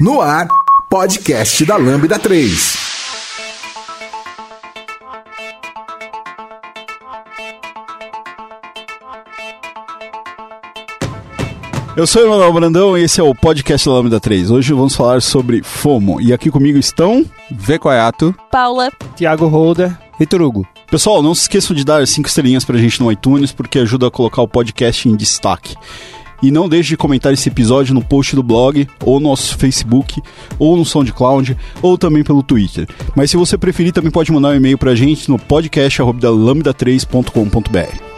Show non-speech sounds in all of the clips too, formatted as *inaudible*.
No ar, podcast da Lambda 3. Eu sou o Emanuel Brandão e esse é o podcast da Lambda 3. Hoje vamos falar sobre FOMO. E aqui comigo estão Vecoiato, Paula, Tiago Holder, Vitor Hugo. Pessoal, não se esqueçam de dar cinco estrelinhas pra gente no iTunes, porque ajuda a colocar o podcast em destaque. E não deixe de comentar esse episódio no post do blog, ou no nosso Facebook, ou no SoundCloud, ou também pelo Twitter. Mas se você preferir, também pode mandar um e-mail pra gente no podcast.lambda3.com.br.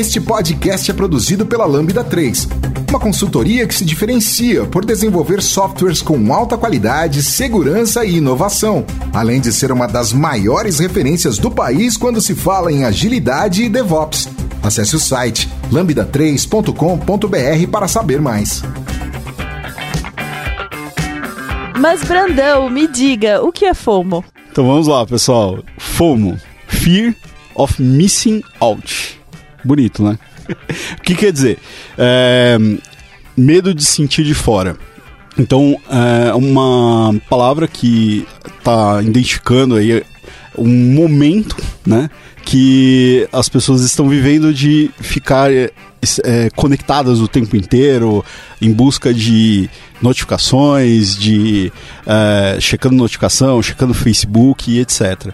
Este podcast é produzido pela Lambda 3, uma consultoria que se diferencia por desenvolver softwares com alta qualidade, segurança e inovação, além de ser uma das maiores referências do país quando se fala em agilidade e DevOps. Acesse o site lambda3.com.br para saber mais. mas Brandão, me diga, o que é FOMO? Então vamos lá, pessoal. FOMO Fear of Missing Out. Bonito, né? o que quer dizer? É, medo de sentir de fora. Então, é uma palavra que está identificando aí um momento, né? Que as pessoas estão vivendo de ficar é, conectadas o tempo inteiro, em busca de notificações, de é, checando notificação, checando Facebook etc.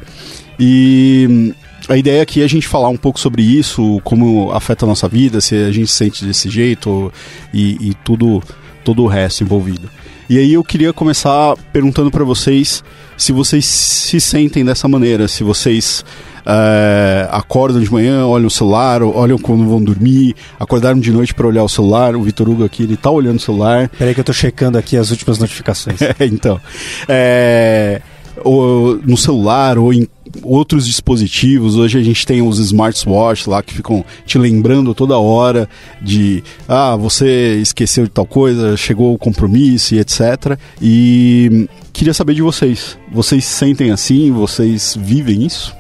E a ideia aqui é a gente falar um pouco sobre isso, como afeta a nossa vida, se a gente se sente desse jeito e, e tudo, todo o resto envolvido. E aí eu queria começar perguntando para vocês se vocês se sentem dessa maneira, se vocês é, acordam de manhã, olham o celular, olham quando vão dormir, acordaram de noite para olhar o celular. O Vitor Hugo aqui, ele tá olhando o celular. Peraí que eu tô checando aqui as últimas notificações. *laughs* É, então, é, ou no celular ou em outros dispositivos. Hoje a gente tem os smartwatch lá que ficam te lembrando toda hora de ah, você esqueceu de tal coisa, chegou o compromisso e etc. E queria saber de vocês. Vocês sentem assim? Vocês vivem isso?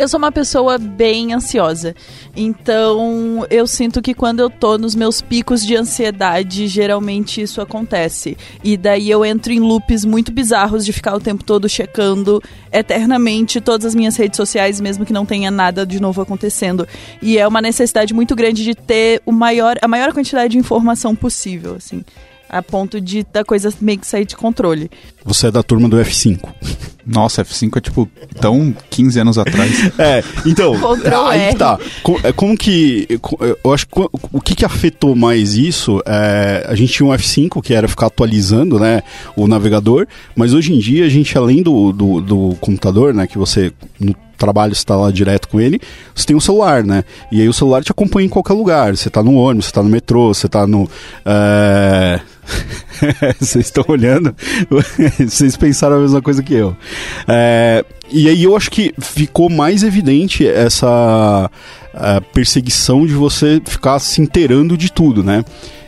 Eu sou uma pessoa bem ansiosa. Então, eu sinto que quando eu tô nos meus picos de ansiedade, geralmente isso acontece. E daí eu entro em loops muito bizarros de ficar o tempo todo checando eternamente todas as minhas redes sociais, mesmo que não tenha nada de novo acontecendo. E é uma necessidade muito grande de ter o maior, a maior quantidade de informação possível, assim a ponto de da coisa meio que sair de controle. Você é da turma do F5. Nossa, F5 é tipo tão 15 anos atrás. *laughs* é, então, Control aí R. tá. Como, como que. Eu acho que o que, que afetou mais isso? É, a gente tinha um F5 que era ficar atualizando né, o navegador, mas hoje em dia a gente, além do, do, do computador, né, que você. No, trabalho está lá direto com ele, você tem um celular, né? E aí o celular te acompanha em qualquer lugar. Você está no ônibus, você está no metrô, você está no. É... *laughs* Vocês estão olhando, *laughs* vocês pensaram a mesma coisa que eu. É... E aí eu acho que ficou mais evidente essa perseguição de você ficar se inteirando de tudo, né?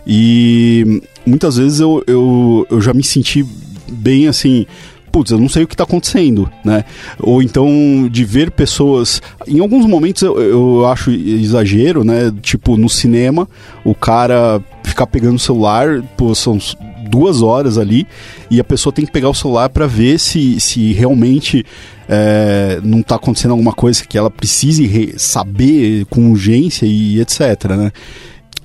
E muitas vezes eu, eu, eu já me senti bem assim putz, eu não sei o que está acontecendo, né? Ou então de ver pessoas. Em alguns momentos eu, eu acho exagero, né? Tipo, no cinema, o cara ficar pegando o celular, pô, são duas horas ali, e a pessoa tem que pegar o celular para ver se, se realmente é, não está acontecendo alguma coisa que ela precise saber com urgência e etc, né?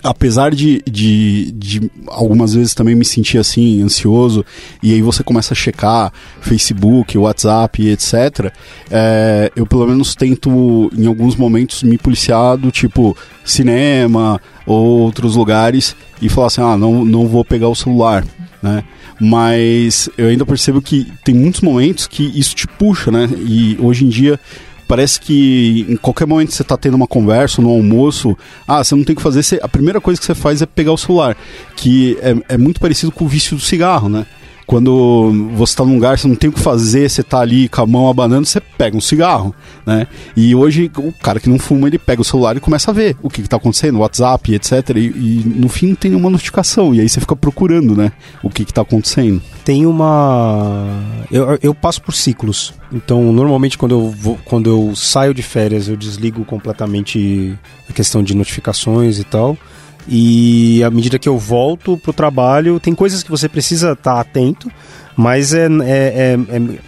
Apesar de, de, de, algumas vezes também me sentir assim, ansioso, e aí você começa a checar Facebook, WhatsApp, etc., é, eu pelo menos tento, em alguns momentos, me policiar do tipo cinema ou outros lugares e falar assim, ah, não, não vou pegar o celular, né? Mas eu ainda percebo que tem muitos momentos que isso te puxa, né? E hoje em dia parece que em qualquer momento você está tendo uma conversa no almoço, ah, você não tem que fazer, você, a primeira coisa que você faz é pegar o celular, que é, é muito parecido com o vício do cigarro, né? Quando você está num lugar, você não tem o que fazer, você está ali com a mão abanando, você pega um cigarro, né? E hoje o cara que não fuma, ele pega o celular e começa a ver o que está acontecendo, WhatsApp, etc. E, e, no fim tem nenhuma notificação, e aí você fica procurando, né? O que está acontecendo. Tem uma. Eu, eu passo por ciclos. Então, normalmente, quando eu, vou, quando eu saio de férias, eu desligo completamente a questão de notificações e tal. E à medida que eu volto pro trabalho, tem coisas que você precisa estar atento, mas é, é, é, é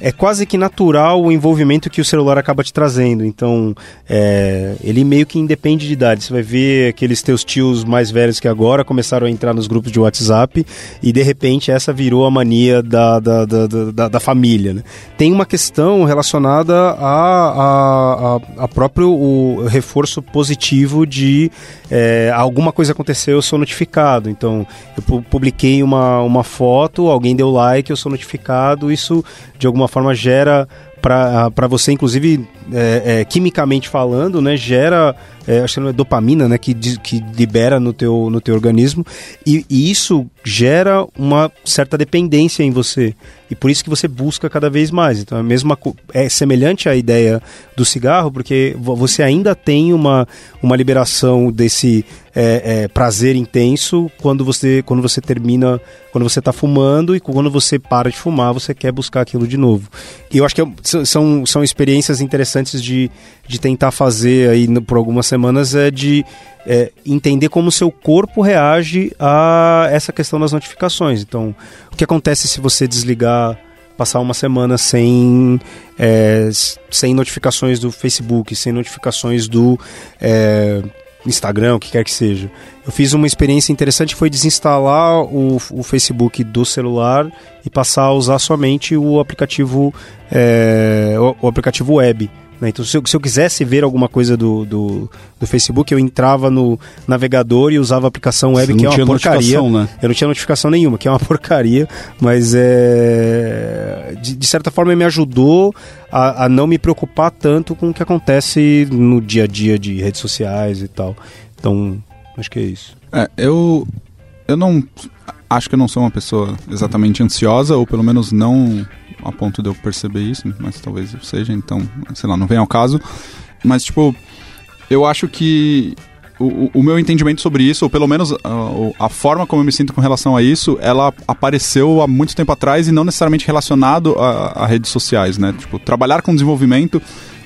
é quase que natural o envolvimento que o celular acaba te trazendo. Então, é, ele meio que independe de idade. Você vai ver aqueles teus tios mais velhos que agora começaram a entrar nos grupos de WhatsApp e de repente essa virou a mania da, da, da, da, da família. Né? Tem uma questão relacionada a, a, a, próprio o reforço positivo de é, alguma coisa aconteceu, eu sou notificado. Então, eu publiquei uma, uma foto, alguém deu like, eu sou notificado. Isso de alguma forma gera para você, inclusive, é, é, quimicamente falando, né, gera, é, acho que não é dopamina, né, que, que libera no teu, no teu organismo, e, e, isso gera uma certa dependência em você, e por isso que você busca cada vez mais. Então, é, mesma, é semelhante à ideia do cigarro, porque você ainda tem uma, uma liberação desse é, é, prazer intenso quando você, quando você termina, quando você está fumando, e quando você para de fumar, você quer buscar aquilo de novo. E eu acho que é são, são experiências interessantes de, de tentar fazer aí por algumas semanas, é de é, entender como o seu corpo reage a essa questão das notificações. Então, o que acontece se você desligar passar uma semana sem, é, sem notificações do Facebook, sem notificações do é, Instagram, o que quer que seja. Eu fiz uma experiência interessante, foi desinstalar o, o Facebook do celular e passar a usar somente o aplicativo, é, o, o, aplicativo web. Né? Então, se eu, se eu, quisesse ver alguma coisa do, do, do, Facebook, eu entrava no navegador e usava a aplicação web, que é uma porcaria. Né? Eu não tinha notificação nenhuma, que é uma *laughs* porcaria, mas é, de, de certa forma me ajudou a, a, não me preocupar tanto com o que acontece no dia a dia de redes sociais e tal. Então, acho que é isso. É, eu, eu não. Acho que eu não sou uma pessoa exatamente ansiosa, ou pelo menos não a ponto de eu perceber isso, mas talvez seja, então, sei lá, não vem ao caso. Mas, tipo, eu acho que o, o, meu entendimento sobre isso, ou pelo menos a, a, forma como eu me sinto com relação a isso, ela apareceu há muito tempo atrás e não necessariamente relacionado a, a redes sociais, né? Tipo, trabalhar com desenvolvimento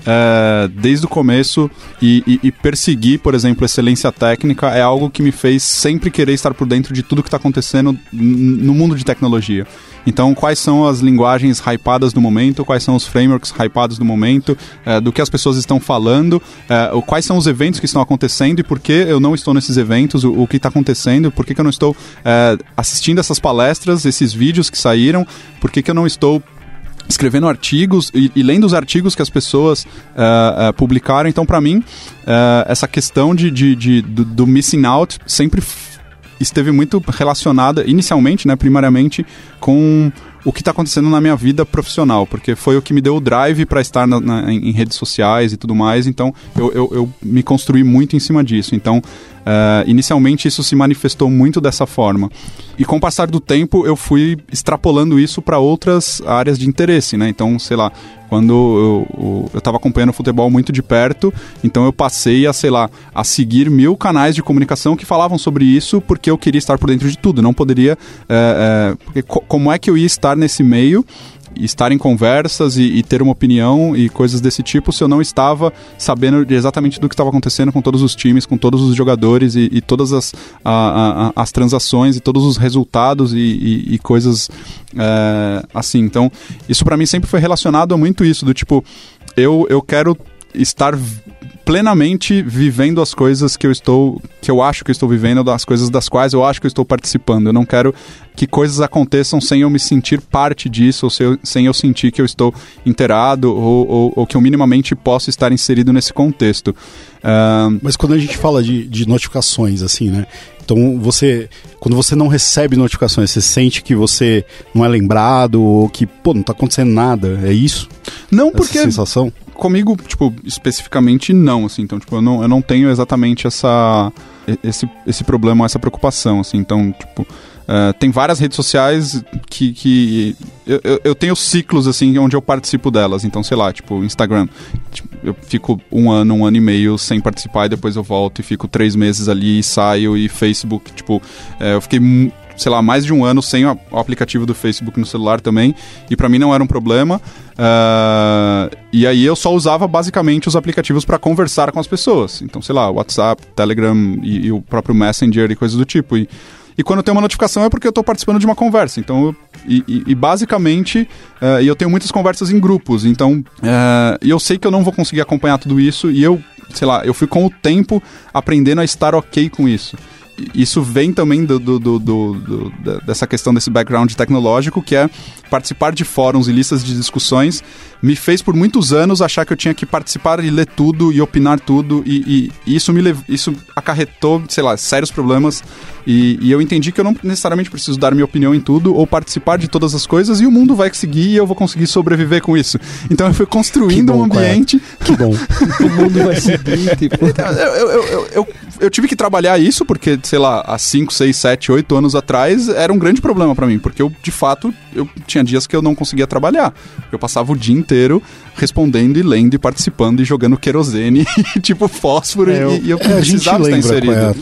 é, desde o começo e, e, e, perseguir, por exemplo, excelência técnica é algo que me fez sempre querer estar por dentro de tudo que está acontecendo no mundo de tecnologia. Então, quais são as linguagens hypadas do momento, quais são os frameworks hypados do momento, é, do que as pessoas estão falando, é, quais são os eventos que estão acontecendo e por que eu não estou nesses eventos, o, o que está acontecendo, por que, que eu não estou é, assistindo essas palestras, esses vídeos que saíram, por que, que eu não estou escrevendo artigos e, e, lendo os artigos que as pessoas uh, uh, publicaram. Então, para mim, uh, essa questão de, de, de do, do, missing out sempre esteve muito relacionada, inicialmente, né, primariamente, com o que está acontecendo na minha vida profissional, porque foi o que me deu o drive para estar na, na, em, redes sociais e tudo mais, então eu, eu, eu, me construí muito em cima disso. Então, uh, inicialmente isso se manifestou muito dessa forma. E com o passar do tempo, eu fui extrapolando isso para outras áreas de interesse, né? Então, sei lá, quando eu, estava acompanhando o futebol muito de perto, então eu passei a, sei lá, a seguir mil canais de comunicação que falavam sobre isso porque eu queria estar por dentro de tudo. Não poderia. É, é, porque co como é que eu ia estar nesse meio estar em conversas e, e, ter uma opinião e coisas desse tipo se eu não estava sabendo exatamente do que estava acontecendo com todos os times, com todos os jogadores e, e todas as, a, a, as transações e todos os resultados e, e coisas é, assim. Então, isso para mim sempre foi relacionado a muito isso, do tipo, eu, eu quero estar plenamente vivendo as coisas que eu estou que eu acho que eu estou vivendo, das coisas das quais eu acho que eu estou participando. Eu não quero que coisas aconteçam sem eu me sentir parte disso, ou sem eu, sem eu sentir que eu estou inteirado, ou, ou, ou, que eu minimamente possa estar inserido nesse contexto. Uh... Mas quando a gente fala de, de notificações, assim, né? Então você, quando você não recebe notificações, você sente que você não é lembrado ou que, pô, não está acontecendo nada, é isso? Não, Essa porque sensação? Comigo, tipo, especificamente não, assim. Então, tipo, eu não, eu não tenho exatamente essa esse, esse problema, essa preocupação, assim. Então, tipo, Uh, tem várias redes sociais que, que eu, eu, eu, tenho ciclos assim onde eu participo delas. Então, sei lá, tipo, Instagram. Tipo, eu fico um ano, um ano e meio sem participar e depois eu volto e fico três meses ali e saio. E Facebook, tipo, uh, eu fiquei sei lá, mais de um ano sem o aplicativo do Facebook no celular também, e para mim não era um problema. Uh, e aí eu só usava basicamente os aplicativos para conversar com as pessoas. Então, sei lá, WhatsApp, Telegram e, e o próprio Messenger e coisas do tipo. E, e quando tem uma notificação é porque eu estou participando de uma conversa. Então, eu, e, e, e, basicamente, uh, eu tenho muitas conversas em grupos. Então, uh, eu sei que eu não vou conseguir acompanhar tudo isso. E eu, sei lá, eu fui com o tempo aprendendo a estar ok com isso isso vem também do, do, do, do, dessa questão desse background tecnológico, que é participar de fóruns e listas de discussões, me fez por muitos anos achar que eu tinha que participar e ler tudo e opinar tudo, e, e, isso me lev... isso acarretou, sei lá, sérios problemas, e, e, eu entendi que eu não necessariamente preciso dar minha opinião em tudo ou participar de todas as coisas, e o mundo vai seguir e eu vou conseguir sobreviver com isso. Então eu fui construindo bom, um ambiente... Que bom. *laughs* o mundo vai seguir, tipo... Então, eu, eu, eu, eu, eu tive que trabalhar isso, porque sei lá, há 5, 6, 7, 8 anos atrás, era um grande problema para mim, porque eu, de fato, eu tinha dias que eu não conseguia trabalhar. Eu passava o dia inteiro respondendo e lendo e participando e jogando querosene *laughs* e tipo fósforo é, eu, e, eu é, precisava estar inserido. É,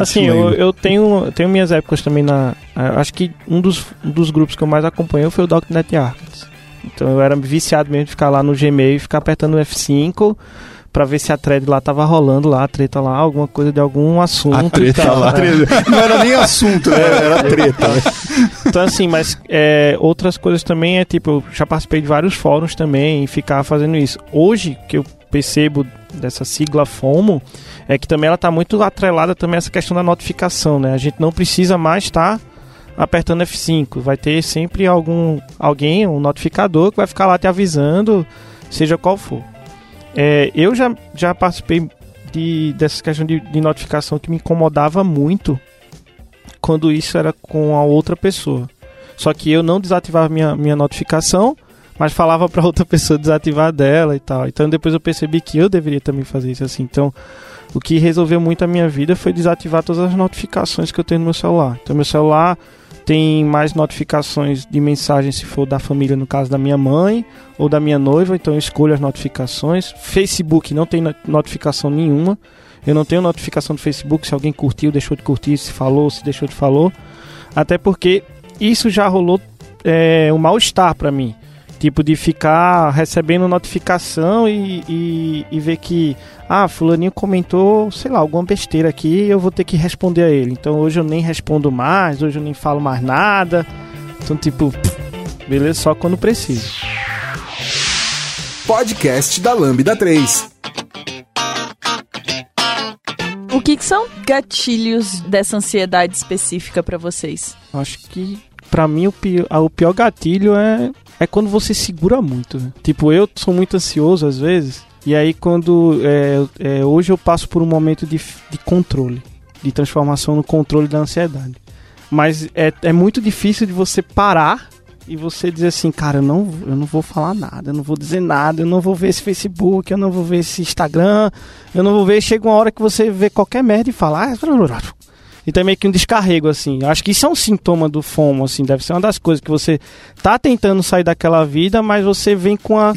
assim, eu, eu, tenho, tenho minhas épocas também na... Acho que um dos, um dos grupos que eu mais acompanhei foi o .NET Archives. Então eu era viciado mesmo de ficar lá no Gmail e ficar apertando F5 pra ver se a thread lá tava rolando lá, a treta lá, alguma coisa de algum assunto. A treta tal, lá. Né? Não era nem assunto, né? Era treta. Né? Então, assim, mas é, outras coisas também é tipo, eu já participei de vários fóruns também e ficar fazendo isso. Hoje, que eu percebo dessa sigla FOMO, é que também ela tá muito atrelada também a essa questão da notificação, né? A gente não precisa mais estar. Tá apertando F5. Vai ter sempre algum alguém, um notificador que vai ficar lá te avisando, seja qual for. É, eu já, já participei de, dessa questão de, de notificação que me incomodava muito quando isso era com a outra pessoa. Só que eu não desativava minha, minha notificação, mas falava para outra pessoa desativar dela e tal. Então depois eu percebi que eu deveria também fazer isso assim. Então o que resolveu muito a minha vida foi desativar todas as notificações que eu tenho no meu celular. Então meu celular tem mais notificações de mensagem se for da família, no caso da minha mãe ou da minha noiva, então eu escolho as notificações. Facebook não tem notificação nenhuma. Eu não tenho notificação do Facebook se alguém curtiu, deixou de curtir, se falou, se deixou de falou. Até porque isso já rolou é, um mal-estar para mim. Tipo, de ficar recebendo notificação e, e, e, ver que, ah, fulaninho comentou, sei lá, alguma besteira aqui e eu vou ter que responder a ele. Então hoje eu nem respondo mais, hoje eu nem falo mais nada. Então, tipo, beleza, só quando preciso. Podcast da Lambda 3. O que, que são gatilhos dessa ansiedade específica para vocês? Acho que para mim o pior, o pior gatilho é é quando você segura muito. Né? Tipo, eu sou muito ansioso às vezes, e aí quando. É, é, hoje eu passo por um momento de, de controle, de transformação no controle da ansiedade. Mas é, é muito difícil de você parar e você dizer assim, cara, eu não, eu não vou falar nada, eu não vou dizer nada, eu não vou ver esse Facebook, eu não vou ver esse Instagram, eu não vou ver. Chega uma hora que você vê qualquer merda e fala, ah, então é meio que um descarrego, assim. Acho que isso é um sintoma do FOMO, assim. Deve ser uma das coisas que você tá tentando sair daquela vida, mas você vem com a.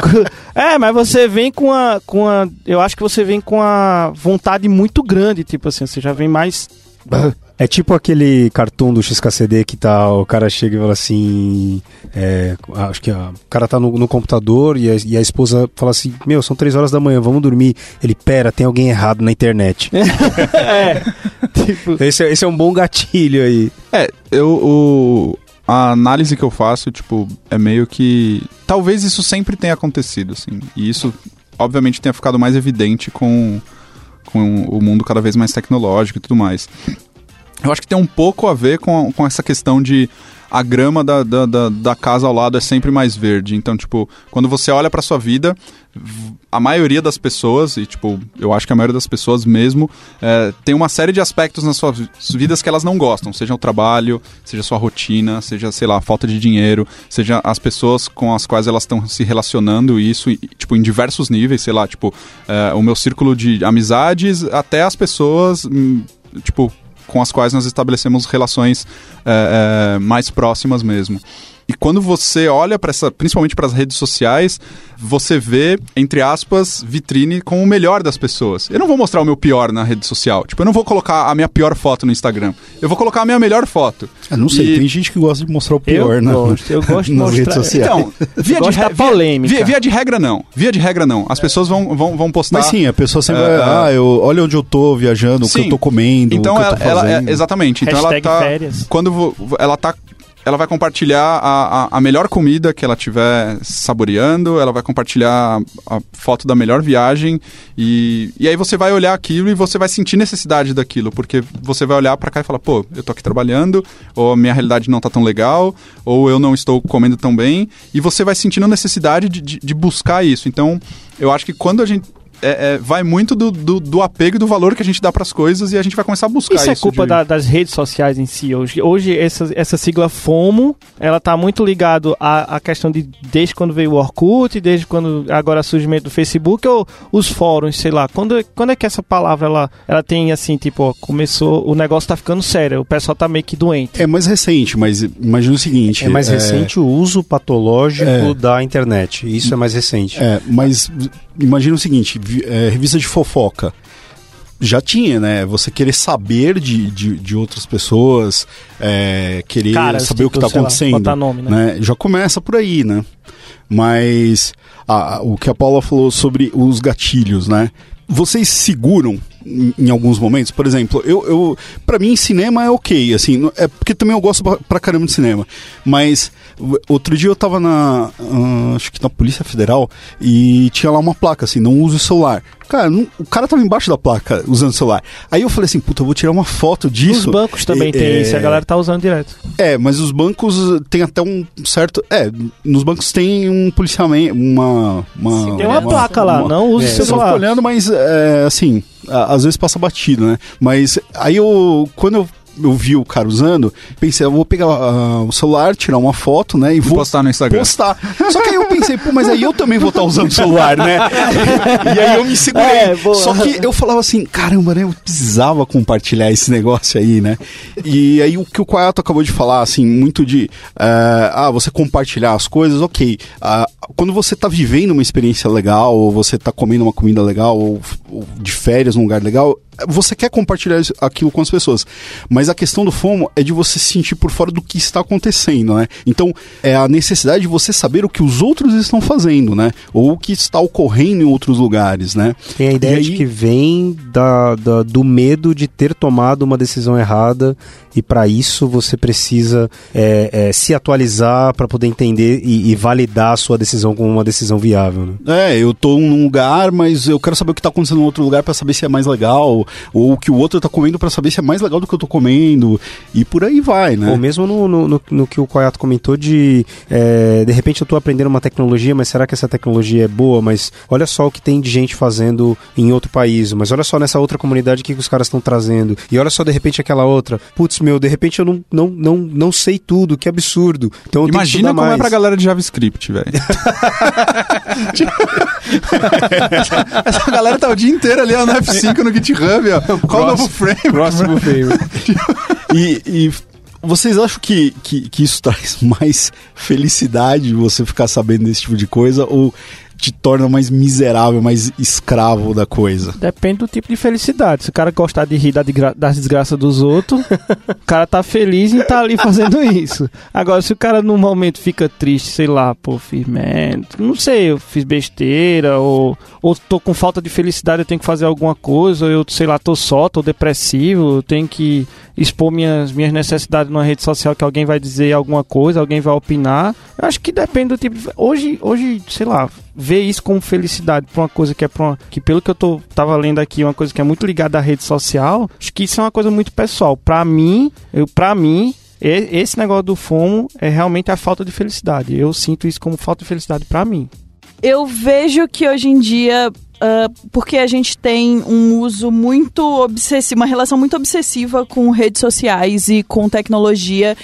*laughs* é, mas você vem com a, com a. Eu acho que você vem com a vontade muito grande, tipo assim. Você já vem mais. É tipo aquele cartoon do XKCD que tá, o cara chega e fala assim. É, acho que o cara tá no, no computador e a, e a, esposa fala assim: Meu, são três horas da manhã, vamos dormir. Ele, pera, tem alguém errado na internet. *laughs* é. *laughs* tipo... esse, é, esse é um bom gatilho aí. É, eu. O, a análise que eu faço, tipo, é meio que. Talvez isso sempre tenha acontecido, assim. E isso, obviamente, tenha ficado mais evidente com, com o mundo cada vez mais tecnológico e tudo mais. Eu acho que tem um pouco a ver com, com essa questão de a grama da, da, da, da casa ao lado é sempre mais verde. Então, tipo, quando você olha para sua vida, a maioria das pessoas, e tipo, eu acho que a maioria das pessoas mesmo, é, tem uma série de aspectos nas suas vidas que elas não gostam, seja o trabalho, seja sua rotina, seja, sei lá, a falta de dinheiro, seja as pessoas com as quais elas estão se relacionando, e isso, tipo, em diversos níveis, sei lá, tipo, é, o meu círculo de amizades, até as pessoas, hum, tipo, com as quais nós estabelecemos relações é, é, mais próximas mesmo. E quando você olha para essa, principalmente para as redes sociais, você vê, entre aspas, vitrine com o melhor das pessoas. Eu não vou mostrar o meu pior na rede social. Tipo, eu não vou colocar a minha pior foto no Instagram. Eu vou colocar a minha melhor foto. Eu não sei, E- tem gente que gosta de mostrar o pior, eu né? gosto, eu gosto *laughs* de nas mostrar. redes sociais. Então, via de, re- polêmica. Via, via de regra, não. Via de regra, não. As pessoas vão, vão, vão postar. Mas sim, a pessoa sempre É, vai, ah, eu, olha onde eu tô viajando, o que Sim. eu tô comendo, Então o que ela, eu tô ela- fazendo. é, exatamente. Então Hashtag ela tá férias. quando vo- ela tá ela vai compartilhar a, a, a melhor comida que ela tiver saboreando, ela vai compartilhar a foto da melhor viagem e, e aí você vai olhar aquilo e você vai sentir necessidade daquilo, porque você vai olhar pra cá e falar, pô, eu tô aqui trabalhando, ou a minha realidade não tá tão legal, ou eu não estou comendo tão bem, e você vai sentindo necessidade de, de, de buscar isso. Então, eu acho que quando a gente é, é, vai muito do, do, do apego e do valor que a gente dá pras coisas e a gente vai começar a buscar isso. Isso é culpa de- da- das redes sociais em si hoje. Hoje, essa, essa sigla FOMO, ela tá muito ligado à, à questão de desde quando veio o Orkut, desde quando agora o surgimento do Facebook, ou os fóruns, sei lá. Quando, quando é que essa palavra, ela, ela tem assim, tipo, ó, começou, o negócio tá ficando sério, o pessoal tá meio que doente. É mais recente, mas imagina o seguinte. É mais recente o uso patológico É. da internet. Isso é mais recente. É, mas imagina o seguinte, é, revista de fofoca. Já tinha, né? Você querer saber de, de, de outras pessoas, é, querer Caras, saber o que tipo, está lá, acontecendo. botar nome, né? né? Já começa por aí, né? Mas a- o que a Paula falou sobre os gatilhos, né? Vocês seguram em, em alguns momentos? Por exemplo, eu, eu para mim cinema é ok, assim, é porque também eu gosto pra, pra caramba de cinema. Mas outro dia eu tava na ah, acho que na Polícia Federal e tinha lá uma placa assim, não use o celular. Cara, não- o cara tava embaixo da placa usando o celular. Aí eu falei assim, puta, eu vou tirar uma foto disso. Os bancos também É, tem isso, a galera tá usando direto. é, mas os bancos tem até um certo. É, nos bancos tem um policiamento, uma. uma Tem uma, placa lá, uma- não use É, o eu celular. fico olhando, mas é, assim, às vezes passa batido, né? Mas aí eu. Quando eu. Eu vi o cara usando, pensei, eu vou pegar ah, o celular, tirar uma foto, né? E vou postar no Instagram. postar. Só que aí eu pensei, pô, mas aí eu também vou estar usando o celular, né? *laughs* e aí eu me segurei. É, boa. Só que eu falava assim, caramba, né? Eu precisava compartilhar esse negócio aí, né? E aí o que o Quayato acabou de falar, assim, muito de eh, ah, você compartilhar as coisas, ok. Ah, quando você tá vivendo uma experiência legal, ou você tá comendo uma comida legal, ou, ou de férias num lugar legal, você quer compartilhar aquilo com as pessoas. Mas a questão do FOMO é de você se sentir por fora do que está acontecendo, né? Então, é a necessidade de você saber o que os outros estão fazendo, né? Ou o que está ocorrendo em outros lugares, né? Tem a ideia de que vem da, da- do medo de ter tomado uma decisão errada e para isso você precisa é, é, se atualizar para poder entender e, e validar a sua decisão como uma decisão viável. Né? É, eu tô num lugar, mas eu quero saber o que tá acontecendo em outro lugar pra saber se é mais legal, ou o que o outro tá comendo pra saber se é mais legal do que eu tô comendo, e por aí vai, né? Ou mesmo no, no, no- no que o Koyato comentou de é, de repente eu estou aprendendo uma tecnologia, mas será que essa tecnologia é boa? Mas olha só o que tem de gente fazendo em outro país, mas olha só nessa outra comunidade o que, que os caras estão trazendo. E olha só de repente aquela outra. Putz, meu, de repente eu não, não, não, não sei tudo, que absurdo. Então eu tenho que Imagina como mais. é pra galera de JavaScript, velho. *laughs* *laughs* Essa galera tá o dia inteiro ali ó, no F5 no GitHub, ó. Qual o novo frame? Próximo favor. *laughs* E, e vocês acham que, que, que isso traz *laughs* mais felicidade você ficar sabendo desse tipo de coisa, ou te torna mais miserável, mais escravo da coisa? Depende do tipo de felicidade. Se o cara gostar de rir da desgra- das desgraças dos outros, o cara tá feliz em estar ali fazendo isso. Agora, se o cara num momento fica triste, sei lá, pô, fiz merda, não sei, eu fiz besteira, ou, ou tô com falta de felicidade, eu tenho que fazer alguma coisa, ou eu, sei lá, tô só, tô depressivo, eu tenho que expor minhas, minhas necessidades numa rede social que alguém vai dizer alguma coisa, alguém vai opinar. Eu acho que depende do tipo de... Hoje, hoje sei lá, isso como felicidade pra uma coisa que é pra uma, que pelo que eu tô tava lendo aqui, uma coisa que é muito ligada à rede social, acho que isso é uma coisa muito pessoal. Pra mim, eu para mim esse negócio do FOMO é realmente a falta de felicidade. Eu sinto isso como falta de felicidade pra mim. Eu vejo que hoje em dia, ah, porque a gente tem um uso muito obsessivo, uma relação muito obsessiva com redes sociais e com tecnologia,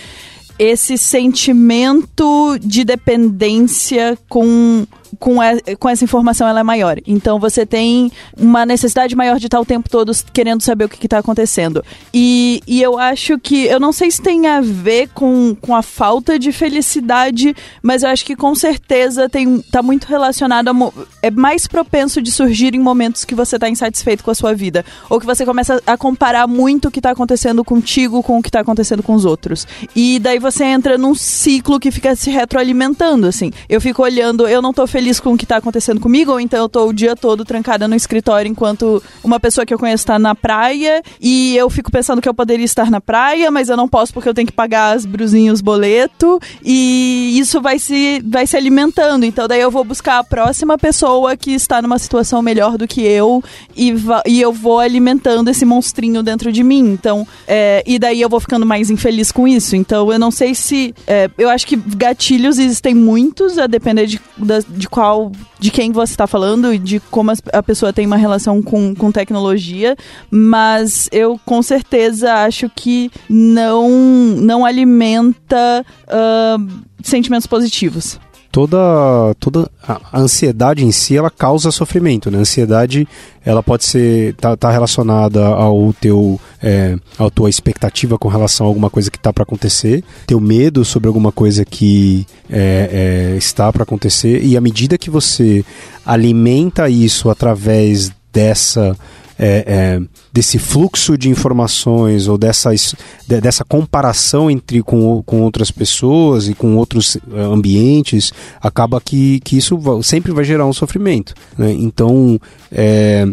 esse sentimento de dependência com com, e- com essa informação ela é maior. Então você tem uma necessidade maior de estar o tempo todo querendo saber o que está acontecendo. E, e eu acho que, eu não sei se tem a ver com, com a falta de felicidade, mas eu acho que com certeza tem, tá muito relacionado a. É mais propenso de surgir em momentos que você tá insatisfeito com a sua vida. Ou que você começa a comparar muito o que tá acontecendo contigo com o que tá acontecendo com os outros. E daí você entra num ciclo que fica se retroalimentando, assim. Eu fico olhando, eu não tô feliz com o que tá acontecendo comigo, ou então eu tô o dia todo trancada no escritório enquanto uma pessoa que eu conheço tá na praia e eu fico pensando que eu poderia estar na praia, mas eu não posso porque eu tenho que pagar as brusinhas, boleto, e isso vai se, vai se alimentando. Então daí eu vou buscar a próxima pessoa que está numa situação melhor do que eu e, e eu vou alimentando esse monstrinho dentro de mim. Então, é, e daí eu vou ficando mais infeliz com isso. Então eu não sei se. é, eu acho que gatilhos existem muitos, a depender de, da- de qual. de quem você está falando e de como a pessoa tem uma relação com, com tecnologia. Mas eu com certeza acho que não, não alimenta ah, sentimentos positivos. Toda toda a ansiedade em si ela causa sofrimento né? a ansiedade ela pode ser tá, tá relacionada ao teu é, à tua expectativa com relação a alguma coisa que está para acontecer teu medo sobre alguma coisa que é, é, está para acontecer e à medida que você alimenta isso através dessa é, é, desse fluxo de informações ou dessa, es- de- dessa comparação entre com, com outras pessoas e com outros eh, ambientes, acaba que, que isso sempre vai gerar um sofrimento. né? Então, é,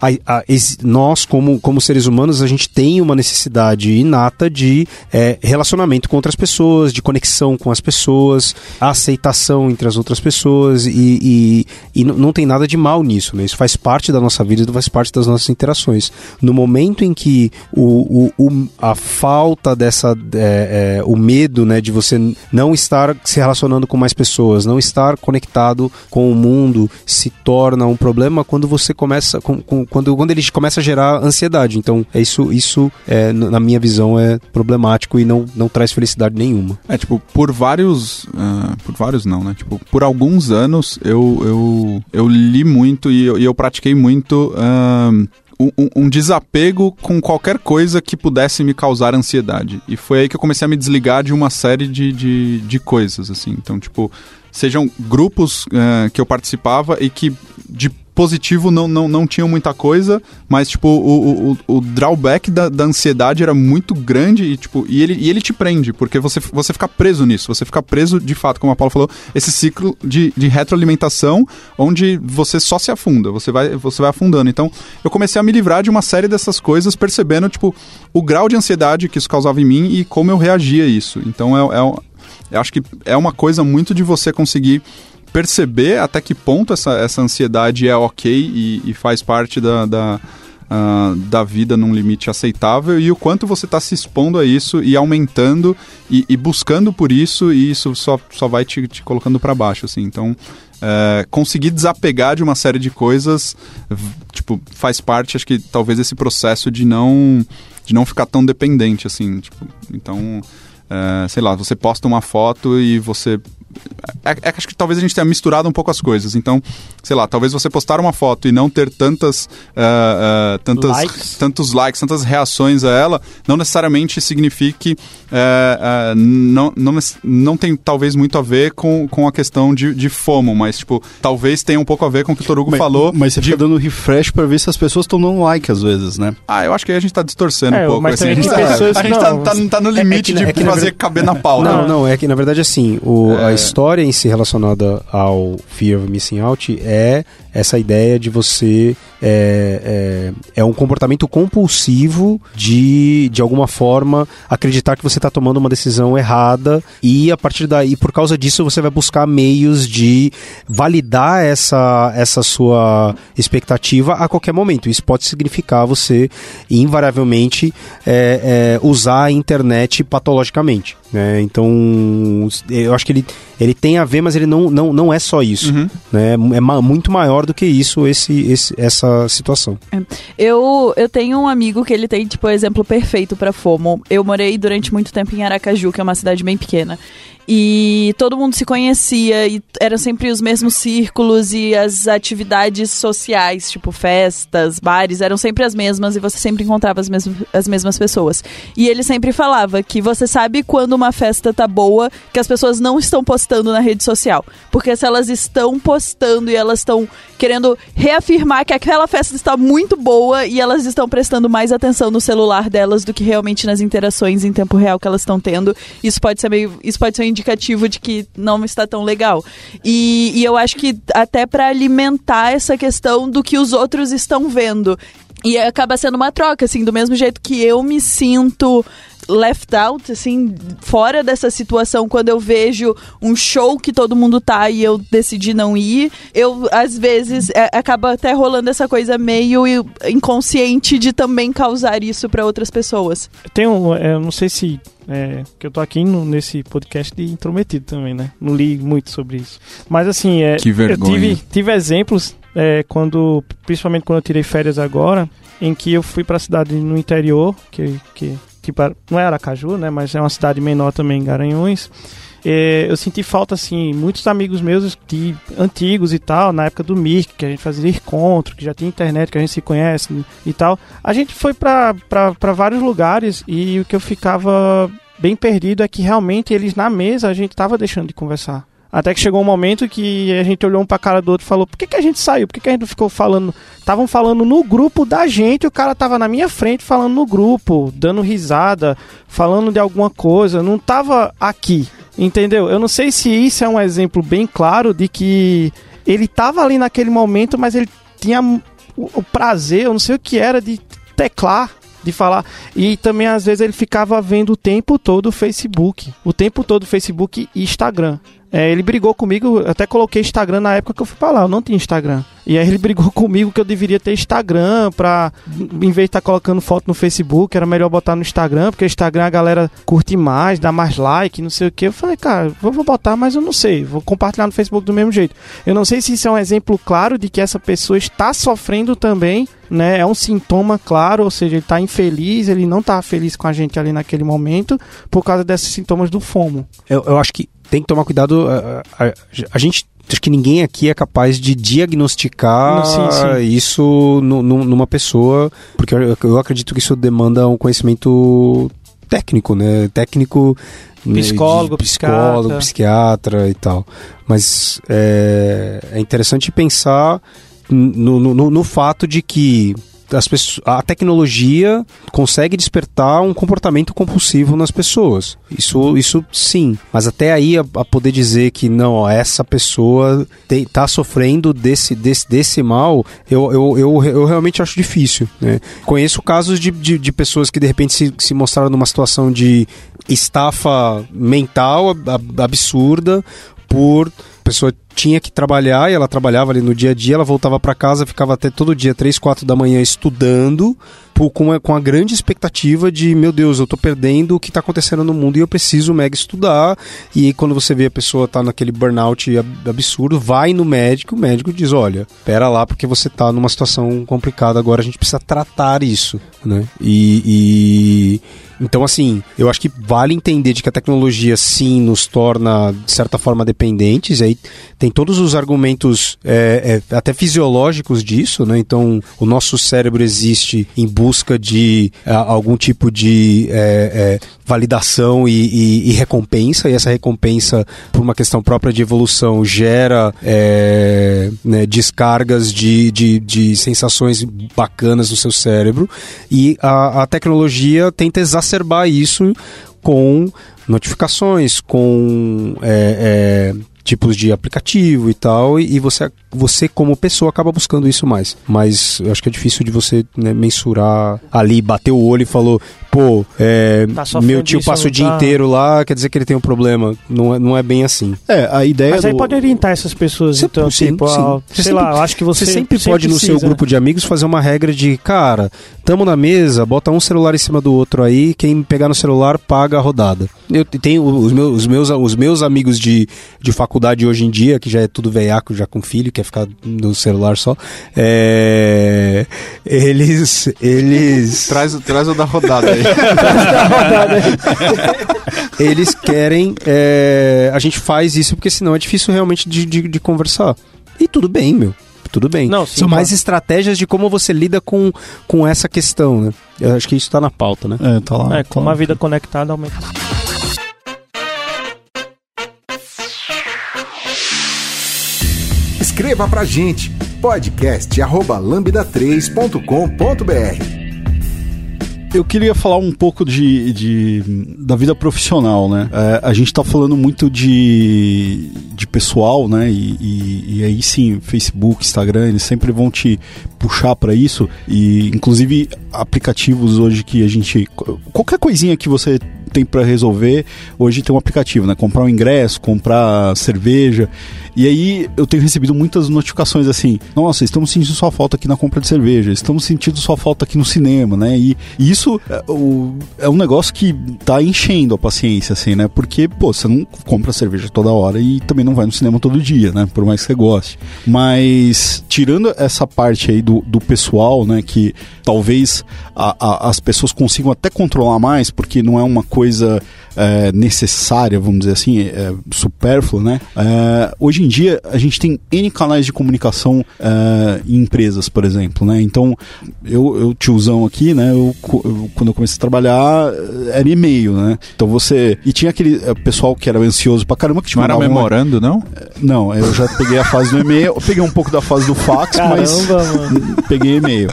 a- a- nós, como, como seres humanos, a gente tem uma necessidade inata de é, relacionamento com outras pessoas, de conexão com as pessoas, aceitação entre as outras pessoas e, e, e não tem nada de mal nisso, né? Isso faz parte da nossa vida, faz parte das nossas interações. No momento em que o, o, o- a falta dessa, é, é, o medo, né, de você não estar se relacionando com mais pessoas, não estar conectado com o mundo, se torna um problema quando você começa, com, com- quando, quando ele começa a gerar ansiedade. Então, é isso, isso é, na minha visão, é problemático e não, não traz felicidade nenhuma. É, tipo, por vários. ah, por vários não, né? Tipo, por alguns anos eu, eu, eu li muito e eu, e eu pratiquei muito. ah, um, um- desapego com qualquer coisa que pudesse me causar ansiedade. E foi aí que eu comecei a me desligar de uma série de, de, de coisas, assim. Então, tipo, sejam grupos ah, que eu participava e que de positivo não, não, não tinham muita coisa, mas, tipo, o, o, o drawback da, da ansiedade era muito grande e, tipo, e ele, e ele te prende, porque você, você fica preso nisso, você fica preso, de fato, como a Paula falou, esse ciclo de, de retroalimentação, onde você só se afunda, você vai, você vai afundando. Então, eu comecei a me livrar de uma série dessas coisas, percebendo, tipo, o grau de ansiedade que isso causava em mim e como eu reagia a isso. Então, é, é, eu acho que é uma coisa muito de você conseguir perceber até que ponto essa, essa ansiedade é ok e, e faz parte da, da, ah, da vida num limite aceitável e o quanto você está se expondo a isso e aumentando e, e buscando por isso e isso só, só vai te, te colocando para baixo, assim. Então, é, conseguir desapegar de uma série de coisas, tipo, faz parte, acho que talvez esse processo de não de não ficar tão dependente, assim, tipo, então, é, sei lá, você posta uma foto e você é, é que acho que talvez a gente tenha misturado um pouco as coisas. Então, sei lá, talvez você postar uma foto e não ter tantas, ah, ah, tantas Likes. tantos likes, tantas reações a ela, não necessariamente signifique. eh, não, não, não tem talvez muito a ver com, com a questão de, de FOMO, mas, tipo, talvez tenha um pouco a ver com o que o Torugo Mas, falou. mas você de- fica dando refresh pra ver se as pessoas estão dando like às vezes, né? Ah, eu acho que aí a gente tá distorcendo É, um pouco. assim, a gente, tá, pessoas a gente tá, não. tá, tá no limite é que- é que de fazer verdade- caber na pauta. Não, não, é que na verdade assim, o, a É. história em si relacionada ao Fear of Missing Out é essa ideia de você é, é, é um comportamento compulsivo de, de alguma forma acreditar que você está tomando uma decisão errada e a partir daí, por causa disso, você vai buscar meios de validar essa, essa sua expectativa a qualquer momento. Isso pode significar você invariavelmente é, é, usar a internet patologicamente. Né? Então, eu acho que ele, ele tem a ver, mas ele não, não, não é só isso. Uhum. Né? É ma- muito maior do que isso esse, esse, essa situação. Eu, eu tenho um amigo que ele tem, tipo, exemplo perfeito pra FOMO. Eu morei durante muito tempo em Aracaju, que é uma cidade bem pequena. E todo mundo se conhecia e eram sempre os mesmos círculos e as atividades sociais, tipo festas, bares, eram sempre as mesmas e você sempre encontrava as, mesmas as mesmas pessoas. E ele sempre falava que você sabe quando uma festa tá boa, que as pessoas não estão postando na rede social. Porque se elas estão postando e elas estão querendo reafirmar que aquela festa está muito boa e elas estão prestando mais atenção no celular delas do que realmente nas interações em tempo real que elas estão tendo, isso pode ser meio, isso pode ser indicativo de que não está tão legal. E, e eu acho que até para alimentar essa questão do que os outros estão vendo. E acaba sendo uma troca, assim, do mesmo jeito que eu me sinto left out, assim, fora dessa situação, quando eu vejo um show que todo mundo tá e eu decidi não ir, eu, às vezes, é, acaba até rolando essa coisa meio inconsciente de também causar isso para outras pessoas. Tem um, é, eu não sei se é, que eu tô aqui no, nesse podcast de intrometido também, né? Não li muito sobre isso. Mas assim, é, Que vergonha. eu tive, tive exemplos é, quando, principalmente quando eu tirei férias agora, em que eu fui para a cidade no interior, que, que, que para- não é Aracaju, né? Mas é uma cidade menor também, Garanhuns. É, eu senti falta, assim, muitos amigos meus de, antigos e tal, na época do MIRC, que a gente fazia encontro, que já tinha internet, que a gente se conhece e tal. A gente foi pra vários lugares e o que eu ficava bem perdido é que realmente eles na mesa a gente tava deixando de conversar. Até que chegou um momento que a gente olhou um pra cara do outro e falou: por que, que a gente saiu? Por que, que a gente ficou falando? Estavam falando no grupo da gente, o cara tava na minha frente falando no grupo, dando risada, falando de alguma coisa, não tava aqui. Entendeu? Eu não sei se isso é um exemplo bem claro de que ele tava ali naquele momento, mas ele tinha o, o prazer, eu não sei o que era, de teclar de falar. E também às vezes ele ficava vendo o tempo todo o Facebook. O tempo todo o Facebook e Instagram. É, ele brigou comigo, até coloquei Instagram na época que eu fui pra lá, eu não tinha Instagram. E aí ele brigou *laughs* comigo que eu deveria ter Instagram pra, em vez de estar colocando foto no Facebook, era melhor botar no Instagram, porque o Instagram a galera curte mais, dá mais like, não sei o que. Eu falei, cara, vou, vou botar, mas eu não sei, vou compartilhar no Facebook do mesmo jeito. Eu não sei se isso é um exemplo claro de que essa pessoa está sofrendo também, né? É um sintoma claro, ou seja, ele está infeliz, ele não está feliz com a gente ali naquele momento, por causa desses sintomas do FOMO. Eu, eu acho que tem que tomar cuidado. A, a- a gente. Acho que ninguém aqui é capaz de diagnosticar Sim, sim. isso nu- nu- numa pessoa, porque eu, eu acredito que isso demanda um conhecimento técnico, né? Técnico. né, Psicólogo, psicólogo, psiquiatra. psiquiatra e tal. Mas é, é interessante pensar no, no- no- no fato de que as pessoas, a tecnologia consegue despertar um comportamento compulsivo nas pessoas. Isso, isso sim. Mas até aí a, a poder dizer que não, ó, essa pessoa está sofrendo desse, desse, desse mal, eu, eu, eu, eu realmente acho difícil. Né? Conheço casos de, de, de pessoas que de repente se, se mostraram numa situação de estafa mental ab- absurda por pessoa tinha que trabalhar e ela trabalhava ali no dia a dia, ela voltava para casa, ficava até todo dia, 3, 4 da manhã estudando, por- com, a, com a grande expectativa de, meu Deus, eu tô perdendo o que tá acontecendo no mundo e eu preciso mega estudar. E quando você vê a pessoa tá naquele burnout ab- absurdo, vai no médico, o médico diz, olha, pera lá porque você tá numa situação complicada agora, a gente precisa tratar isso, né? E, e- então, assim, eu acho que vale entender de que a tecnologia sim nos torna, de certa forma, dependentes. E aí tem todos os argumentos é, é, até fisiológicos disso, né? Então, o nosso cérebro existe em busca de é, algum tipo de é, é, validação e, e- e recompensa, e essa recompensa, por uma questão própria de evolução, gera é, né, descargas de, de, de sensações bacanas no seu cérebro, e a, a tecnologia tenta exacerbar isso com notificações, com é, é, tipos de aplicativo e tal, e, e você, você como pessoa acaba buscando isso mais. Mas eu acho que é difícil de você né, mensurar ali, bater o olho e falou, pô, é, Tá meu tio passa o dia tá? inteiro lá, quer dizer que ele tem um problema. Não é, não é bem assim. É, a ideia Mas aí do... pode orientar essas pessoas, então, sim, tipo, sim. ah, Você sei sempre- lá, eu acho que você, Você sempre pode, no seu precisa. grupo de amigos, fazer uma regra de, cara, tamo na mesa, bota um celular em cima do outro aí, quem pegar no celular paga a rodada. Eu tenho os meus, os meus, os meus amigos de, de faculdade hoje em dia, que já é tudo veiaco, já com filho, que quer ficar no celular só. É, eles. Eles. *laughs* Traz, traz o da rodada aí. *laughs* eles querem. é, a gente faz isso porque senão é difícil realmente de, de, de conversar. E tudo bem, meu. Tudo bem. Não, sim, São mais claro. estratégias de como você lida com, com essa questão, né? Eu acho que isso tá na pauta, né? É, tá lá. É, como a vida conectada aumenta. Escreva pra gente podcast@lambda3.com.br. Eu queria falar um pouco de, de- da vida profissional, né? É, a gente tá falando muito de, de pessoal, né? E, e- e aí sim, Facebook, Instagram, eles sempre vão te puxar para isso. E inclusive aplicativos hoje que a gente. Qualquer coisinha que você tem para resolver, hoje tem um aplicativo, né? Comprar um ingresso, comprar cerveja. E aí eu tenho recebido muitas notificações assim: nossa, estamos sentindo sua falta aqui na compra de cerveja, estamos sentindo sua falta aqui no cinema, né? E, isso é, é um negócio que tá enchendo a paciência, assim, né? Porque, pô, você não compra cerveja toda hora e também não vai no cinema todo dia, né? Por mais que você goste. Mas, tirando essa parte aí do, do pessoal, né? Que talvez a- a- as pessoas consigam até controlar mais, porque não é uma coisa é, necessária, vamos dizer assim, é, supérflua, né? É, hoje em dia a gente tem N canais de comunicação é, em empresas, por exemplo, né? Então, eu, eu tiozão aqui, né? Eu, eu- quando eu comecei a trabalhar, era e-mail, né? Então você. E tinha aquele eh, pessoal que era ansioso pra caramba que te Não era memorando, não? Não, eu já peguei a fase do e-mail, eu peguei um pouco da fase do fax, mas Caramba, mano. peguei e-mail.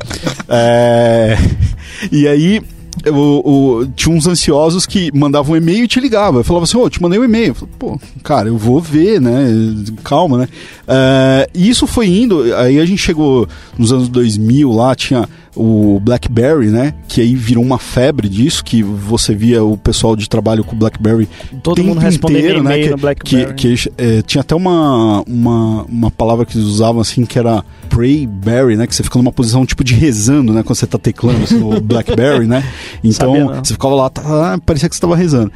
É, E aí. Tinha uns ansiosos que mandavam um e-mail e te ligavam. Eu falava assim, ô, te mandei um e-mail. Falei, Pô, cara, eu vou ver, né? Calma, né? É, e isso foi indo. Aí a gente chegou nos anos 2000 lá, tinha o BlackBerry, né? Que aí virou uma febre disso, que você via o pessoal de trabalho com o BlackBerry Todo mundo respondendo né, que- no BlackBerry. Que, que, eh, tinha até uma, uma, uma palavra que eles usavam assim, que era Prayberry, né? Que você fica numa posição tipo de rezando, né? Quando você tá teclando assim, no *laughs* BlackBerry, né? Então, você ficava lá, tá, parecia que você tava rezando.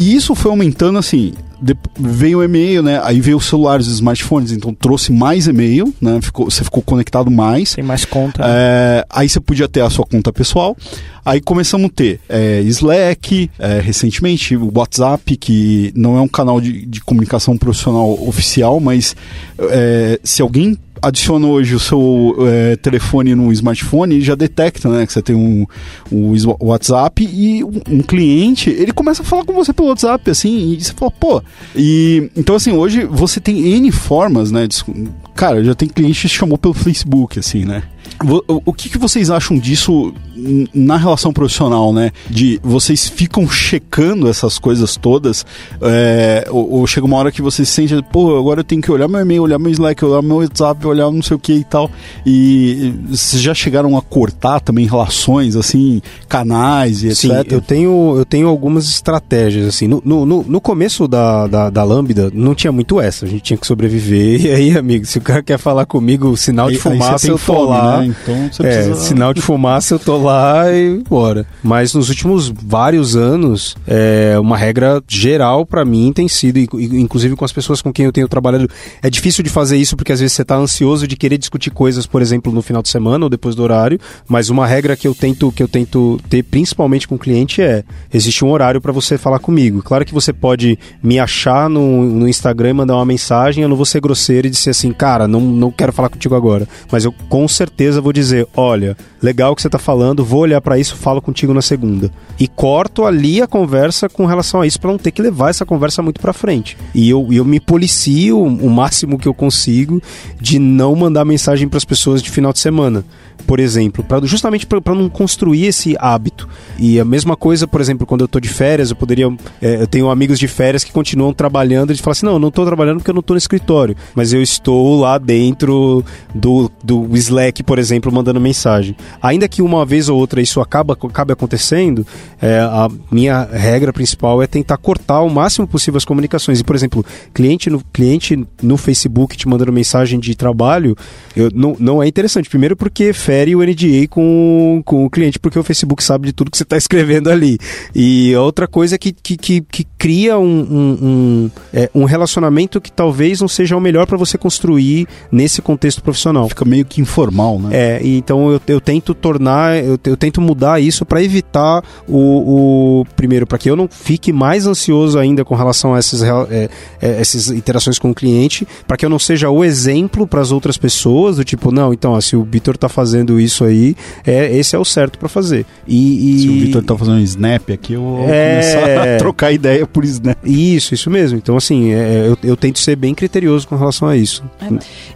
E isso foi aumentando assim. de- veio o e-mail, né? Aí veio os celulares, os smartphones, então trouxe mais e-mail, né? Ficou, você ficou conectado mais. Tem mais conta. É, aí você podia ter a sua conta pessoal. Aí começamos a ter é, Slack, é, recentemente, o WhatsApp, que não é um canal de, de comunicação profissional oficial, mas é, se alguém adiciona hoje o seu é, telefone no smartphone, ele já detecta né, que você tem um, um WhatsApp e um, um cliente, ele começa a falar com você pelo WhatsApp, assim, e você fala, pô. E, então, assim, hoje você tem N formas, né? de- cara, já tem cliente que chamou pelo Facebook, assim, né? O, que, que vocês acham disso na relação profissional, né? De vocês ficam checando essas coisas todas, é, ou, ou chega uma hora que você se sente, pô, agora eu tenho que olhar meu e-mail, olhar meu Slack, olhar meu WhatsApp, olhar não sei o que e tal. E vocês já chegaram a cortar também relações, assim, canais e etc? Sim, eu tenho, eu tenho algumas estratégias, assim. No, no, no- no começo da, da, da Lambda, não tinha muito essa. A gente tinha que sobreviver. *laughs* E aí, amigo, se o cara quer falar comigo, sinal de Aí- fumaça, eu tô fome, lá. né? Então você É, precisa... sinal de fumaça, eu tô lá e bora. Mas nos últimos vários anos, é, uma regra geral pra mim tem sido, inclusive com as pessoas com quem eu tenho trabalhado, é difícil de fazer isso porque às vezes você tá ansioso de querer discutir coisas, por exemplo, no final de semana ou depois do horário, mas uma regra que eu tento que eu tento ter principalmente com o cliente é, existe um horário pra você falar comigo. Claro que você pode me achar no, no Instagram e mandar uma mensagem, eu não vou ser grosseiro e dizer assim, cara, não, não quero falar contigo agora. Mas eu com certeza vou dizer, olha, legal o que você tá falando, vou olhar pra isso, falo contigo na segunda. E corto ali a conversa com relação a isso pra não ter que levar essa conversa muito pra frente. E eu, eu me policio o máximo que eu consigo de não mandar mensagem pras pessoas de final de semana. Por exemplo, pra, justamente para não construir esse hábito. E a mesma coisa, por exemplo, quando eu tô de férias, eu poderia. é, eu tenho amigos de férias que continuam trabalhando. Eles falam assim: não, eu não tô trabalhando porque eu não tô no escritório. Mas eu estou lá dentro do, do Slack, por exemplo, mandando mensagem. Ainda que uma vez ou outra isso acaba, acabe acontecendo, é, a minha regra principal é tentar cortar o máximo possível as comunicações. E, por exemplo, cliente no, cliente no Facebook te mandando mensagem de trabalho, eu, não, não é interessante. Primeiro porque fere o NDA com, com o cliente, porque o Facebook sabe de tudo que você está *laughs* escrevendo ali. E outra coisa é que, que, que, que cria um, um, um, é, um relacionamento que talvez não seja o melhor para você construir nesse contexto profissional. Fica meio que informal, né? É, então eu, eu tento tornar, eu, eu tento mudar isso para evitar o, o primeiro, para que eu não fique mais ansioso ainda com relação a essas, é, é, essas interações com o cliente, para que eu não seja o exemplo para as outras pessoas, do tipo, não, então, ó, se o Vitor tá fazendo isso aí, é, esse é o certo para fazer. E, e, Se o Vitor tá fazendo um snap aqui, eu vou É. começar a *laughs* trocar ideia por snap. Isso, isso mesmo. Então, assim, é, eu, eu tento ser bem criterioso com relação a isso.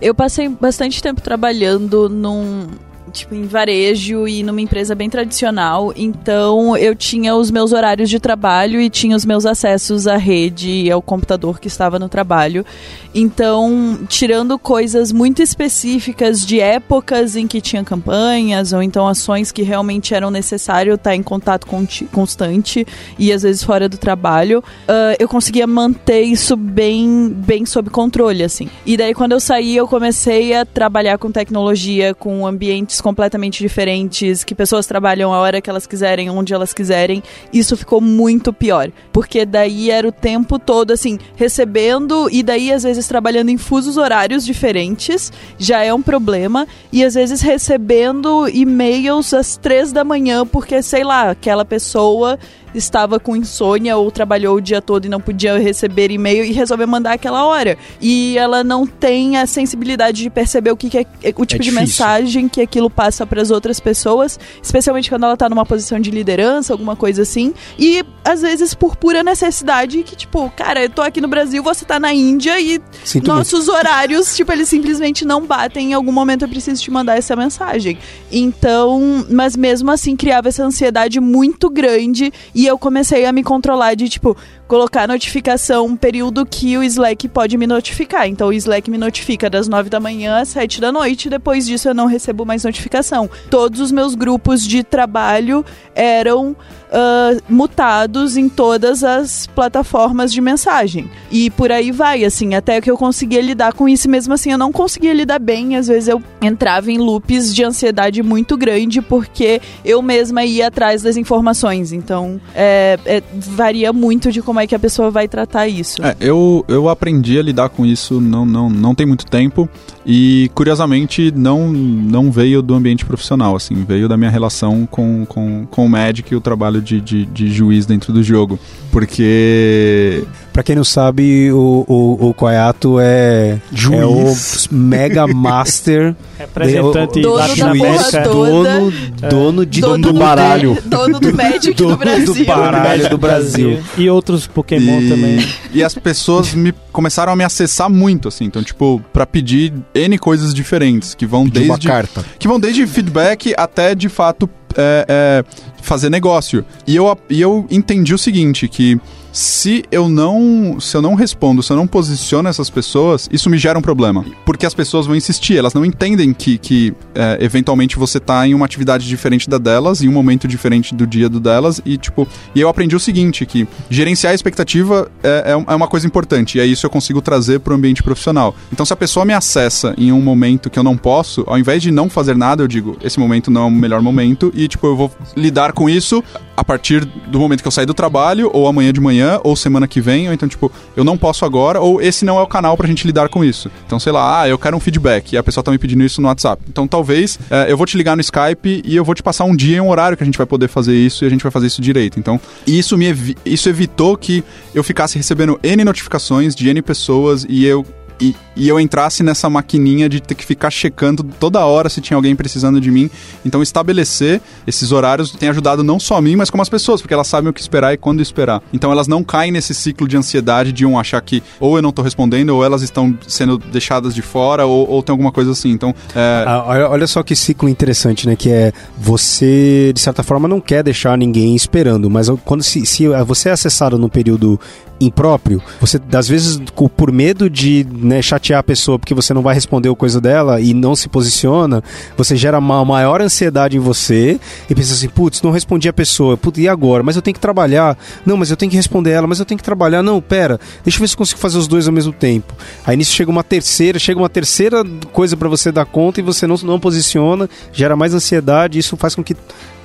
Eu passei bastante tempo trabalhando num. Tipo, em varejo e numa empresa bem tradicional. Então, eu tinha os meus horários de trabalho e tinha os meus acessos à rede e ao computador que estava no trabalho. Então, tirando coisas muito específicas de épocas em que tinha campanhas ou então ações que realmente eram necessário estar em contato constante e às vezes fora do trabalho, ah, eu conseguia manter isso bem, bem sob controle, assim. E daí, quando eu saí, eu comecei a trabalhar com tecnologia, com ambientes completamente diferentes, que pessoas trabalham a hora que elas quiserem, onde elas quiserem. Isso ficou muito pior. Porque daí era o tempo todo, assim, recebendo e daí, às vezes, trabalhando em fusos horários diferentes, já é um problema. E às vezes recebendo e-mails às três da manhã, porque, sei lá, aquela pessoa estava com insônia ou trabalhou o dia todo e não podia receber e-mail e resolveu mandar aquela hora. E ela não tem a sensibilidade de perceber o que, que é o tipo de difícil. mensagem que aquilo passa para as outras pessoas, especialmente quando ela tá numa posição de liderança, alguma coisa assim. E às vezes por pura necessidade que tipo, cara, eu tô aqui no Brasil, você tá na Índia e Sinto muito. nossos horários, tipo, eles simplesmente não batem. Em algum momento eu preciso te mandar essa mensagem. Então, mas mesmo assim criava essa ansiedade muito grande e eu comecei a me controlar de, tipo, colocar notificação um período que o Slack pode me notificar. Então o Slack me notifica das 9 da manhã às 7 da noite, depois disso eu não recebo mais notificação. Todos os meus grupos de trabalho eram ah, mutados em todas as plataformas de mensagem. E por aí vai, assim, até que eu conseguia lidar com isso, mesmo assim eu não conseguia lidar bem. Às vezes eu entrava em loops de ansiedade muito grande porque eu mesma ia atrás das informações. Então é, é, varia muito de como é que a pessoa vai tratar isso. É, eu, eu aprendi a lidar com isso não, não, não tem muito tempo e, curiosamente, não, não veio do ambiente profissional, assim, veio da minha relação com, com, com o Magic e o trabalho de, de, de juiz dentro do jogo. Porque Pra quem não sabe, o, o, o Koyato é, Juiz. é o Mega *laughs* Master Representante Dono da latino-américa. porra toda. dono, dono de Dono do do baralho. *laughs* Dono do Magic do Dono Brasil. do baralho do Brasil. E outros Pokémon e, também. E as pessoas me começaram a me acessar muito, assim. Então, tipo, pra pedir N coisas diferentes, que vão De uma desde. carta. que vão desde feedback até de fato é, é, fazer negócio. E eu, e eu entendi o seguinte, que se eu não se eu não respondo, se eu não posiciono essas pessoas, isso me gera um problema. Porque as pessoas vão insistir, elas não entendem que, que é, eventualmente você tá em uma atividade diferente da delas, em um momento diferente do dia do delas, e tipo, e eu aprendi o seguinte, que gerenciar a expectativa é, é é uma coisa importante, e é isso eu consigo trazer pro ambiente profissional. Então se a pessoa me acessa em um momento que eu não posso, ao invés de não fazer nada, eu digo, esse momento não é o melhor momento, e tipo, eu vou lidar com isso a partir do momento que eu sair do trabalho, ou amanhã de manhã, ou semana que vem, ou então, tipo, eu não posso agora, ou esse não é o canal pra gente lidar com isso. Então, sei lá, ah, eu quero um feedback, e a pessoa tá me pedindo isso no WhatsApp. Então, talvez eh, eu vou te ligar no Skype e eu vou te passar um dia e um horário que a gente vai poder fazer isso e a gente vai fazer isso direito. Então, isso me evi- isso evitou que eu ficasse recebendo N notificações de N pessoas e eu e, e eu entrasse nessa maquininha de ter que ficar checando toda hora se tinha alguém precisando de mim. Então, estabelecer esses horários tem ajudado não só a mim, mas como as pessoas, porque elas sabem o que esperar e quando esperar. Então, elas não caem nesse ciclo de ansiedade de um achar que ou eu não tô respondendo, ou elas estão sendo deixadas de fora, ou, ou tem alguma coisa assim. Então, é, Ah, olha, só que ciclo interessante, né? Que é você, de certa forma, não quer deixar ninguém esperando, mas quando se, se você é acessado num período impróprio, você, às vezes, por medo de né, chatear a pessoa porque você não vai responder o coisa dela e não se posiciona, você gera uma maior ansiedade em você e pensa assim, putz, não respondi a pessoa, putz, e agora? Mas eu tenho que trabalhar. Não, mas eu tenho que responder ela, mas eu tenho que trabalhar. Não, pera, deixa eu ver se eu consigo fazer os dois ao mesmo tempo. Aí nisso chega uma terceira, chega uma terceira coisa pra você dar conta e você não, não posiciona, gera mais ansiedade, isso faz com que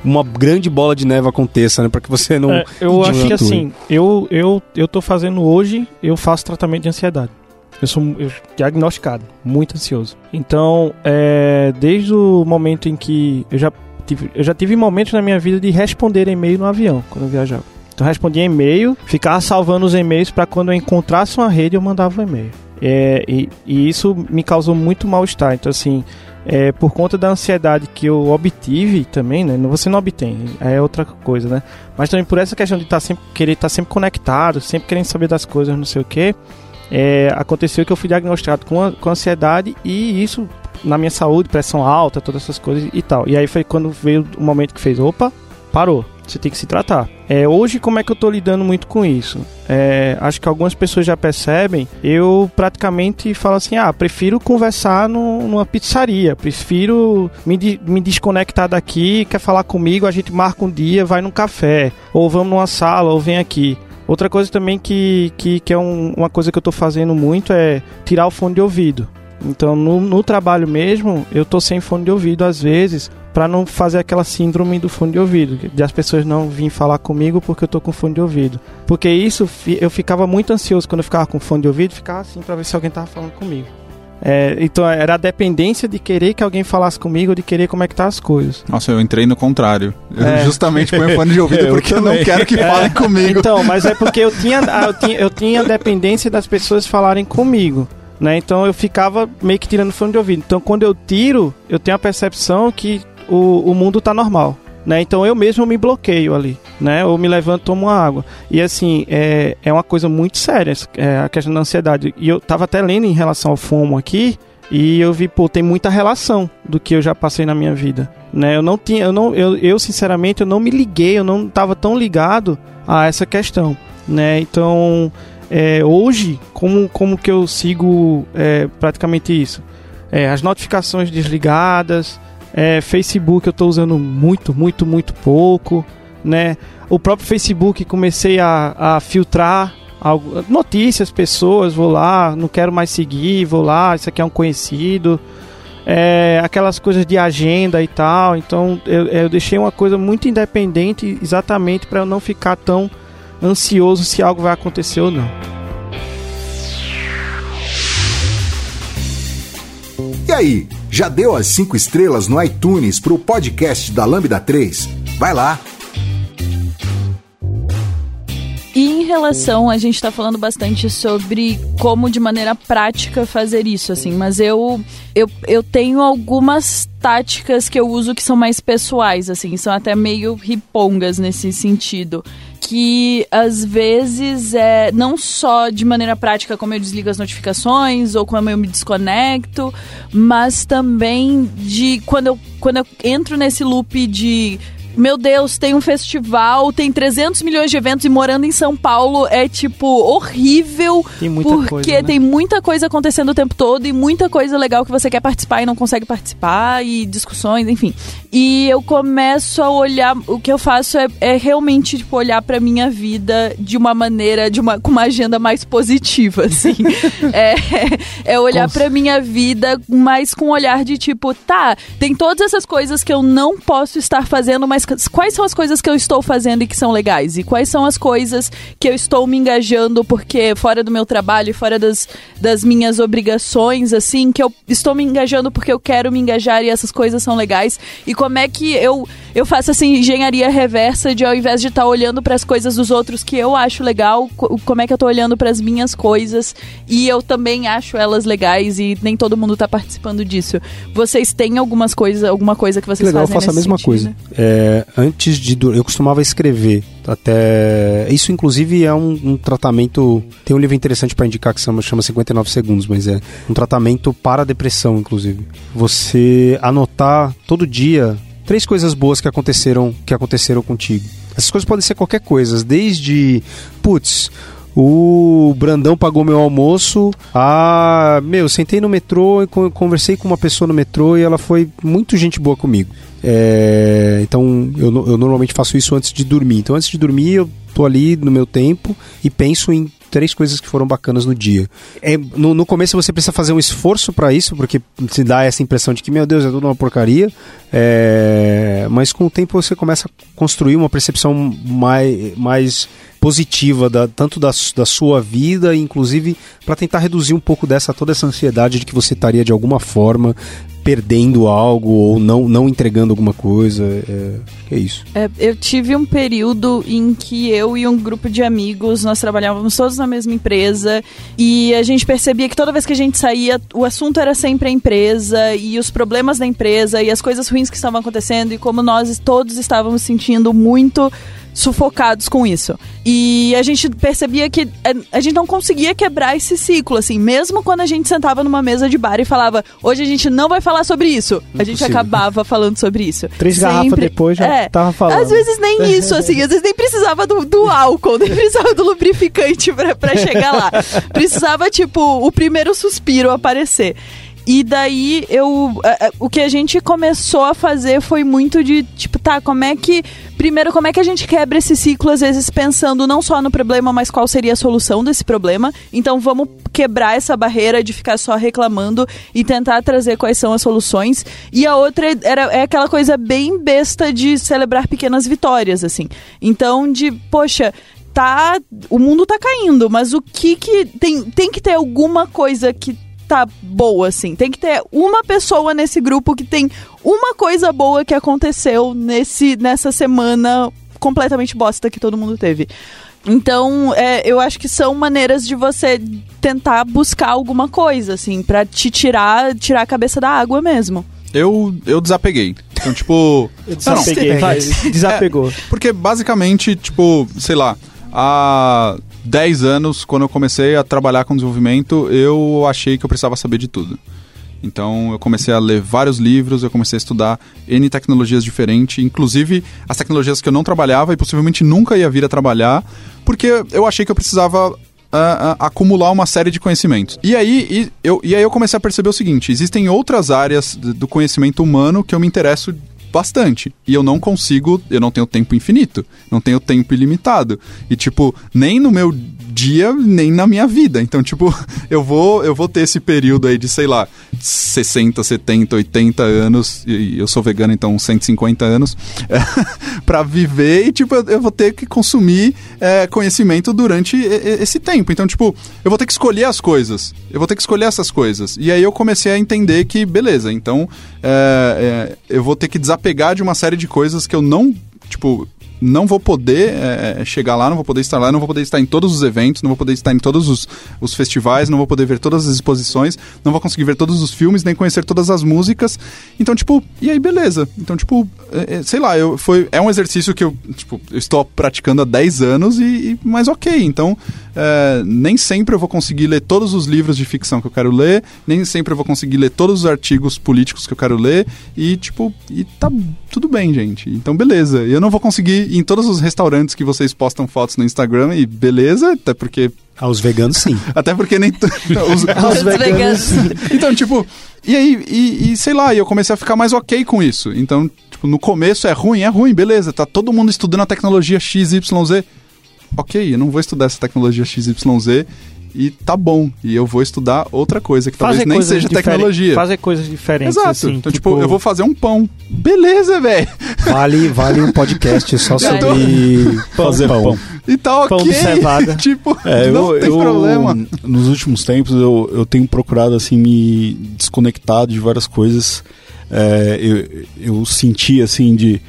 uma grande bola de neve aconteça, né? Pra que você não. É, eu acho que assim, eu, eu, eu tô fazendo hoje, eu faço tratamento de ansiedade. Eu sou eu, diagnosticado, muito ansioso. Então, é, desde o momento em que eu já tive, eu já tive momentos na minha vida de responder e-mail no avião quando eu viajava. Então, eu respondia e-mail, ficava salvando os e-mails para quando eu encontrasse uma rede eu mandava um e-mail. É, e, e, isso me causou muito mal-estar. Então, assim, é, por conta da ansiedade que eu obtive também, né? Você não obtém, é outra coisa, né? Mas também por essa questão de estar sempre, querer estar sempre conectado, sempre querendo saber das coisas, não sei o que, é, aconteceu que eu fui diagnosticado com, a, com ansiedade e isso na minha saúde, pressão alta, todas essas coisas e tal. E aí foi quando veio o momento que fez, opa, parou você tem que se tratar. É, hoje, como é que eu estou lidando muito com isso? É, acho que algumas pessoas já percebem. Eu praticamente falo assim: ah, prefiro conversar no, numa pizzaria, prefiro me, me desconectar daqui, quer falar comigo, a gente marca um dia, vai num café, ou vamos numa sala, ou vem aqui. Outra coisa também que, que, que é um, uma coisa que eu estou fazendo muito é tirar o fone de ouvido. Então, no, no trabalho mesmo, eu tô sem fone de ouvido às vezes, para não fazer aquela síndrome do fone de ouvido, de as pessoas não virem falar comigo porque eu tô com fone de ouvido. Porque isso eu ficava muito ansioso quando eu ficava com fone de ouvido, ficava assim para ver se alguém tava falando comigo. É, então era a dependência de querer que alguém falasse comigo, de querer como é que tá as coisas. Nossa, eu entrei no contrário. É. justamente ponho fone de ouvido *laughs* porque eu, eu não quero que é. falem comigo. Então, mas é porque eu tinha, eu tinha, eu tinha dependência das pessoas falarem comigo. Né? Então eu ficava meio que tirando fone de ouvido. Então quando eu tiro, eu tenho a percepção que o, o mundo tá normal. Né? Então eu mesmo me bloqueio ali, né? Ou me levanto, tomo uma água. E assim, é, é uma coisa muito séria é, a questão da ansiedade. E eu tava até lendo em relação ao FOMO aqui, e eu vi, pô, tem muita relação do que eu já passei na minha vida, né? Eu não tinha, eu não, eu, eu sinceramente, eu não me liguei, eu não tava tão ligado a essa questão, né? Então, é, hoje, como, como que eu sigo é, praticamente isso? É, as notificações desligadas, é, Facebook eu estou usando muito, muito, muito pouco, né? O próprio Facebook comecei a, a filtrar algo, notícias, pessoas, vou lá, não quero mais seguir, vou lá, isso aqui é um conhecido. É, aquelas coisas de agenda e tal. Então eu, eu deixei uma coisa muito independente exatamente para eu não ficar tão ansioso se algo vai acontecer ou não. E aí, já deu as 5 estrelas no iTunes para o podcast da Lambda 3? Vai lá! E em relação, a gente está falando bastante sobre como de maneira prática fazer isso, assim, mas eu, eu, eu tenho algumas táticas que eu uso que são mais pessoais, assim, são até meio ripongas nesse sentido que às vezes é não só de maneira prática como eu desligo as notificações ou como eu me desconecto, mas também de quando eu, quando eu entro nesse loop de meu Deus, tem um festival, tem 300 milhões de eventos e morando em São Paulo é tipo horrível. Tem muita porque coisa. Né? tem muita coisa acontecendo o tempo todo e muita coisa legal que você quer participar e não consegue participar e discussões, enfim. E eu começo a olhar, o que eu faço é, é realmente tipo olhar para minha vida de uma maneira, de uma com uma agenda mais positiva, assim. *laughs* é, é olhar para minha vida mais com um olhar de tipo, tá, tem todas essas coisas que eu não posso estar fazendo, mas quais são as coisas que eu estou fazendo e que são legais? E quais são as coisas que eu estou me engajando porque fora do meu trabalho fora das, das minhas obrigações, assim, que eu estou me engajando porque eu quero me engajar e essas coisas são legais? E como é que eu, eu faço assim, engenharia reversa de ao invés de estar tá olhando para as coisas dos outros que eu acho legal, como é que eu estou olhando para as minhas coisas e eu também acho elas legais e nem todo mundo está participando disso. Vocês têm algumas coisas, alguma coisa que vocês que legal, fazem eu faço a mesma sentido? coisa. É, antes de eu costumava escrever até isso inclusive é um, um tratamento tem um livro interessante para indicar que chama, chama 59 segundos mas é um tratamento para a depressão inclusive você anotar todo dia três coisas boas que aconteceram que aconteceram contigo essas coisas podem ser qualquer coisa desde putz o Brandão pagou meu almoço. Ah, meu, sentei no metrô e conversei com uma pessoa no metrô e ela foi muito gente boa comigo. É, então eu, eu normalmente faço isso antes de dormir. Então antes de dormir eu tô ali no meu tempo e penso em três coisas que foram bacanas no dia. É, no, no começo você precisa fazer um esforço para isso, porque se dá essa impressão de que, meu Deus, é tudo uma porcaria. É, mas com o tempo você começa a construir uma percepção mais, mais positiva, da, tanto da, da sua vida, inclusive para tentar reduzir um pouco dessa toda essa ansiedade de que você estaria de alguma forma perdendo algo ou não, não entregando alguma coisa. É, é isso. É, eu tive um período em que eu e um grupo de amigos, nós trabalhávamos todos na mesma empresa e a gente percebia que toda vez que a gente saía, o assunto era sempre a empresa e os problemas da empresa e as coisas ruins que estavam acontecendo e como nós todos estávamos sentindo muito sufocados com isso. E a gente percebia que é, a gente não conseguia quebrar esse ciclo, assim, mesmo quando a gente sentava numa mesa de bar e falava, hoje a gente não vai falar sobre isso. A gente acabava falando sobre isso. Três Sempre, garrafas depois já é, tava falando. Às vezes nem *laughs* isso, assim, às vezes nem precisava do, do álcool, nem precisava do lubrificante pra, pra chegar lá. Precisava, tipo, o primeiro suspiro aparecer. E daí eu. o que a gente começou a fazer foi muito de, tipo, tá, como é que. Primeiro, como é que a gente quebra esse ciclo, às vezes pensando não só no problema, mas qual seria a solução desse problema. Então vamos quebrar essa barreira de ficar só reclamando e tentar trazer quais são as soluções. E a outra era, é aquela coisa bem besta de celebrar pequenas vitórias, assim. Então, de, poxa, tá. O mundo tá caindo, mas o que que. Tem, tem que ter alguma coisa que tá boa, assim. Tem que ter uma pessoa nesse grupo que tem uma coisa boa que aconteceu nesse, nessa semana completamente bosta que todo mundo teve. Então, é, eu acho que são maneiras de você tentar buscar alguma coisa, assim, para te tirar, tirar a cabeça da água mesmo. Eu, eu desapeguei. Então, tipo. eu desapeguei, não, desapegou. É, porque basicamente, tipo, sei lá, a 10 anos, quando eu comecei a trabalhar com desenvolvimento, eu achei que eu precisava saber de tudo. Então eu comecei a ler vários livros, eu comecei a estudar N tecnologias diferentes, inclusive as tecnologias que eu não trabalhava e possivelmente nunca ia vir a trabalhar, porque eu achei que eu precisava uh, uh, acumular uma série de conhecimentos. E aí, e, eu, e aí eu comecei a perceber o seguinte: existem outras áreas do conhecimento humano que eu me interesso bastante. E eu não consigo, eu não tenho tempo infinito, não tenho tempo ilimitado. E tipo, nem no meu dia, nem na minha vida. Então, tipo, *laughs* eu vou, eu vou ter esse período aí de, sei lá, 60, 70, 80 anos, e eu sou vegano, então 150 anos, *laughs* é, para viver e, tipo, eu, vou ter que consumir é, conhecimento durante esse tempo. Então, tipo, eu vou ter que escolher as coisas. Eu vou ter que escolher essas coisas. E aí eu comecei a entender que, beleza, então é, é eu vou ter que desapegar de uma série de coisas que eu não, tipo, não vou poder é, chegar lá, não vou poder estar lá, não vou poder estar em todos os eventos, não vou poder estar em todos os, os festivais, não vou poder ver todas as exposições, não vou conseguir ver todos os filmes, nem conhecer todas as músicas. Então, tipo, e aí, beleza. Então, tipo, é, sei lá, eu, foi, é um exercício que eu, tipo, eu estou praticando há 10 anos e, e mas ok. Então, é, nem sempre eu vou conseguir ler todos os livros de ficção que eu quero ler, nem sempre eu vou conseguir ler todos os artigos políticos que eu quero ler e, tipo, e tá tudo bem, gente. Então, beleza. Eu não vou conseguir ir em todos os restaurantes que vocês postam fotos no Instagram e beleza, até porque aos veganos, sim. *laughs* Até porque nem. *laughs* os, os veganos. então, tipo. E aí, e, e, sei lá, eu comecei a ficar mais ok com isso. Então, tipo, no começo é ruim, é ruim, beleza. Tá todo mundo estudando a tecnologia XYZ. Ok, eu não vou estudar essa tecnologia XYZ e tá bom. E eu vou estudar outra coisa que fazer talvez nem seja tecnologia. Fazer coisas diferentes. Exato. Assim, então, tipo, tipo, eu vou fazer um pão. Beleza, velho. Vale, vale um podcast só *laughs* sobre fazer pão. pão. E tá ok. Pão de cevada. *laughs* tipo, é, não eu, tem eu, problema. Nos últimos tempos eu, eu tenho procurado assim me desconectar de várias coisas. É, eu, eu senti assim de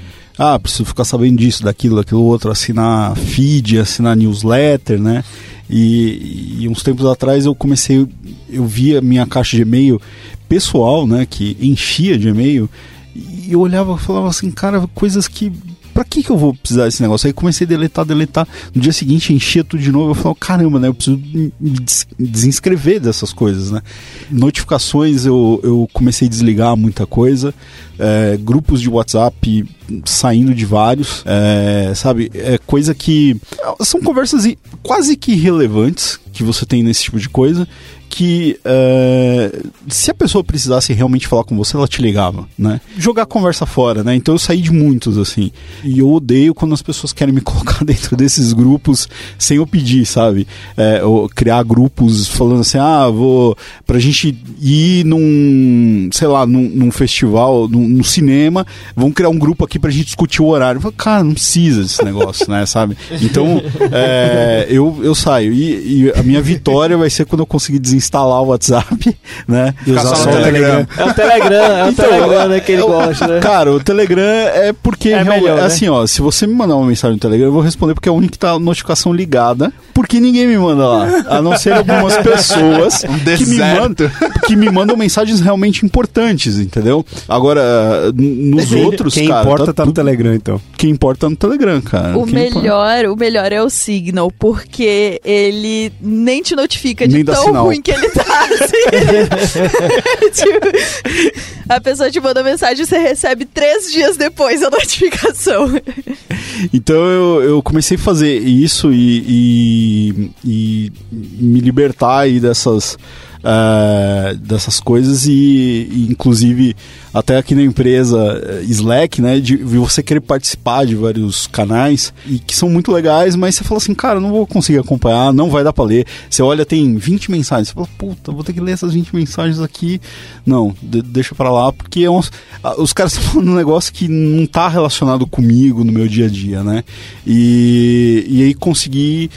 ah, preciso ficar sabendo disso, daquilo, daquilo outro, assinar feed, assinar newsletter, né? E, e uns tempos atrás eu comecei, eu via minha caixa de e-mail pessoal, né, que enchia de e-mail, e eu olhava e falava assim, cara, coisas que pra que, que eu vou precisar desse negócio? Aí comecei a deletar, deletar. No dia seguinte enchia tudo de novo. Eu falava, caramba, né? Eu preciso me desinscrever dessas coisas, né? Notificações eu, eu comecei a desligar muita coisa. É, grupos de WhatsApp saindo de vários, é, sabe? É coisa que. São conversas quase que irrelevantes que você tem nesse tipo de coisa que é, se a pessoa precisasse realmente falar com você, ela te ligava, né? Jogar a conversa fora, né? Então eu saí de muitos, assim. E eu odeio quando as pessoas querem me *laughs* colocar dentro desses grupos sem eu pedir, sabe? É, criar grupos falando assim, ah, vou. pra gente ir num. sei lá, num, num festival, num, num, cinema, vamos criar um grupo aqui pra gente discutir o horário. Eu falo, cara, não precisa desse negócio, né? *laughs* Sabe? Então, é, eu, eu saio. E, e, a minha vitória vai ser quando eu conseguir desenvolver instalar o WhatsApp, *laughs* né? E usar só o Telegram. É o Telegram, é o *laughs* então, Telegram né, que ele gosta, né? Cara, o Telegram é porque é melhor, né? assim, ó, se você me mandar uma mensagem no Telegram, eu vou responder porque é o único que tá a notificação ligada, porque ninguém me manda lá, a não ser algumas *laughs* pessoas um que me mandam que me mandam mensagens realmente importantes, entendeu? Agora, nos outros, Quem cara, importa tá, tá no Telegram, então. Quem importa tá no Telegram, cara. O Quem melhor, importa? o melhor é o Signal, porque ele nem te notifica de nem tão ruim que que ele tá, assim. *laughs* tipo, a pessoa te manda mensagem e você recebe três dias depois a notificação. Então eu, eu comecei a fazer isso e, e, e me libertar aí dessas uh, dessas coisas e, e, inclusive até aqui na empresa eh, Slack, né, de, você querer participar de vários canais e que são muito legais, mas você fala assim, cara, não vou conseguir acompanhar, não vai dar para ler. Você olha, tem 20 mensagens, você fala, puta, vou ter que ler essas 20 mensagens aqui. Não, de, deixa para lá, porque é uns, os caras *laughs* estão falando um negócio que não tá relacionado comigo no meu dia a dia, né? E, e aí conseguir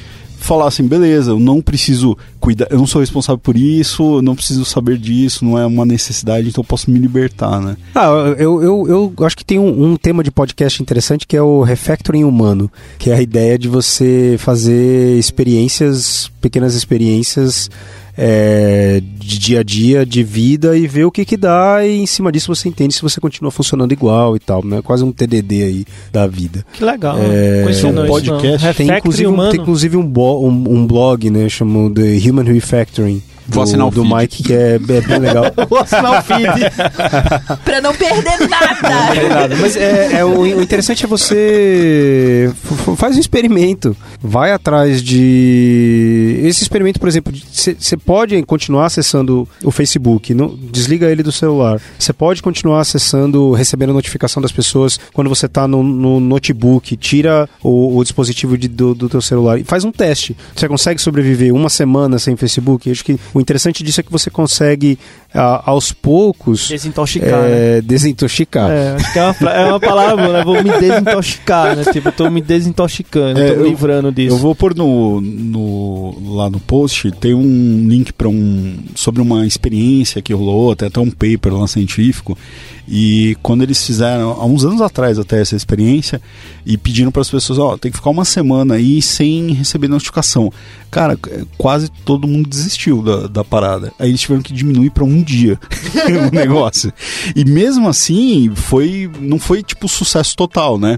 falar assim, beleza, eu não preciso cuidar, eu não sou responsável por isso, eu não preciso saber disso, não é uma necessidade, então eu posso me libertar, né? Ah, eu, eu, eu acho que tem um, um tema de podcast interessante que é o refactoring humano, que é a ideia de você fazer experiências, pequenas experiências é, de dia a dia, de vida e ver o que que dá e em cima disso você entende se você continua funcionando igual e tal, né? Quase um TDD aí da vida. Que legal. É, um podcast. Tem inclusive, um, tem inclusive um, um, um blog, né, chamado The Human Refactoring Vou assinar o do feed. Mike, que é, é bem legal. *laughs* Vou assinar o feed. *laughs* pra não perder nada. Não perder nada. Mas é, é o, o, interessante é você faz um experimento. Vai atrás de. Esse experimento, por exemplo, você pode continuar acessando o Facebook, não, desliga ele do celular. Você pode continuar acessando, recebendo a notificação das pessoas quando você está no, no, notebook, tira o, o dispositivo de, do, do teu celular e faz um teste. Você consegue sobreviver uma semana sem Facebook? Eu acho que o interessante disso é que você consegue, a, aos poucos. Desintoxicar. É, né? Desintoxicar. É, é uma, é uma palavra, né? Vou me desintoxicar, né? Tipo, eu tô me desintoxicando, é, tô me livrando disso. Eu vou pôr no, no, lá no post, tem um link para um. sobre uma experiência que rolou, tem até um paper lá científico. E quando eles fizeram, há uns anos atrás até essa experiência, e pediram para as pessoas, ó, tem que ficar uma semana aí sem receber notificação. Cara, quase todo mundo desistiu da, da parada. Aí eles tiveram que diminuir para um dia *laughs* o negócio. E mesmo assim, foi não foi tipo sucesso total, né?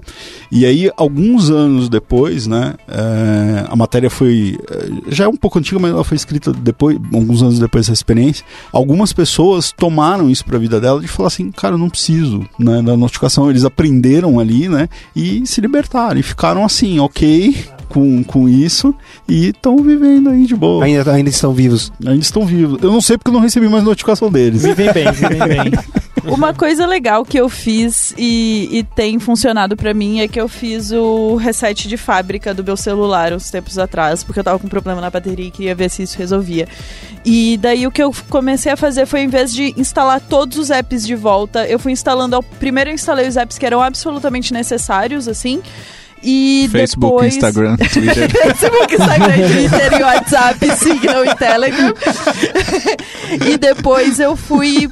E aí, alguns anos depois, né, é, a matéria foi, eh, já é um pouco antiga, mas ela foi escrita depois, alguns anos depois dessa experiência. Algumas pessoas tomaram isso para a vida dela e falaram assim, cara, eu não preciso né, da notificação. Eles aprenderam ali, né, e se libertaram e ficaram assim, ok com, com isso e estão vivendo aí de boa. Ainda, ainda estão vivos. Ainda estão vivos. Eu não sei porque eu não recebi mais notificação deles. Vivem bem, vivem bem. *laughs* Uma coisa legal que eu fiz e, e tem funcionado para mim é que eu fiz o reset de fábrica do meu celular uns tempos atrás, porque eu tava com um problema na bateria e queria ver se isso resolvia. E daí o que eu comecei a fazer foi, em vez de instalar todos os apps de volta, eu fui instalando. Primeiro eu instalei os apps que eram absolutamente necessários, assim. E Facebook, depois... Instagram, *laughs* Twitter. Facebook, Instagram, Twitter e WhatsApp, *laughs* Signal e Telegram. *laughs* e depois eu fui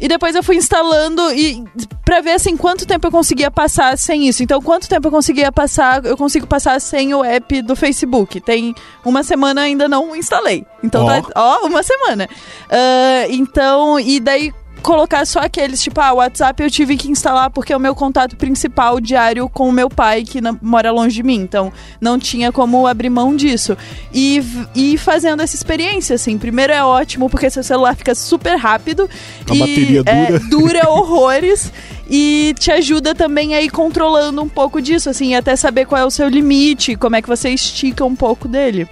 e depois eu fui instalando e para ver assim quanto tempo eu conseguia passar sem isso. Então, quanto tempo eu conseguia passar, eu consigo passar sem o app do Facebook. Tem uma semana ainda não instalei. Então oh. tá, ó, uma semana. Uh, então, e daí colocar só aqueles, tipo, ah, o WhatsApp eu tive que instalar porque é o meu contato principal diário com o meu pai, que não, mora longe de mim. Então, não tinha como abrir mão disso. E, e fazendo essa experiência, assim. Primeiro é ótimo porque seu celular fica super rápido. A e, bateria dura. É, dura *laughs* *laughs* horrores. e te ajuda também a ir controlando um pouco disso, assim, até saber qual é o seu limite, como é que você estica um pouco dele.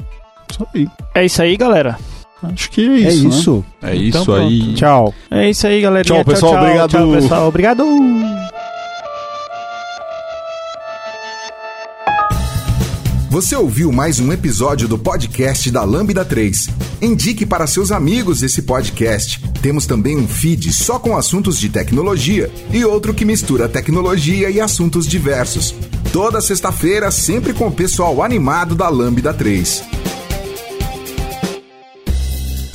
Isso aí. É isso aí, galera. Acho que é isso. é né? isso. É Então isso pronto. aí. Tchau. É isso aí, galera. Tchau, pessoal, obrigado. Tchau, pessoal. Obrigado. Você ouviu mais um episódio do podcast da Lambda 3. Indique para seus amigos esse podcast. Temos também um feed só com assuntos de tecnologia e outro que mistura tecnologia e assuntos diversos. Toda sexta-feira, sempre com o pessoal animado da Lambda 3.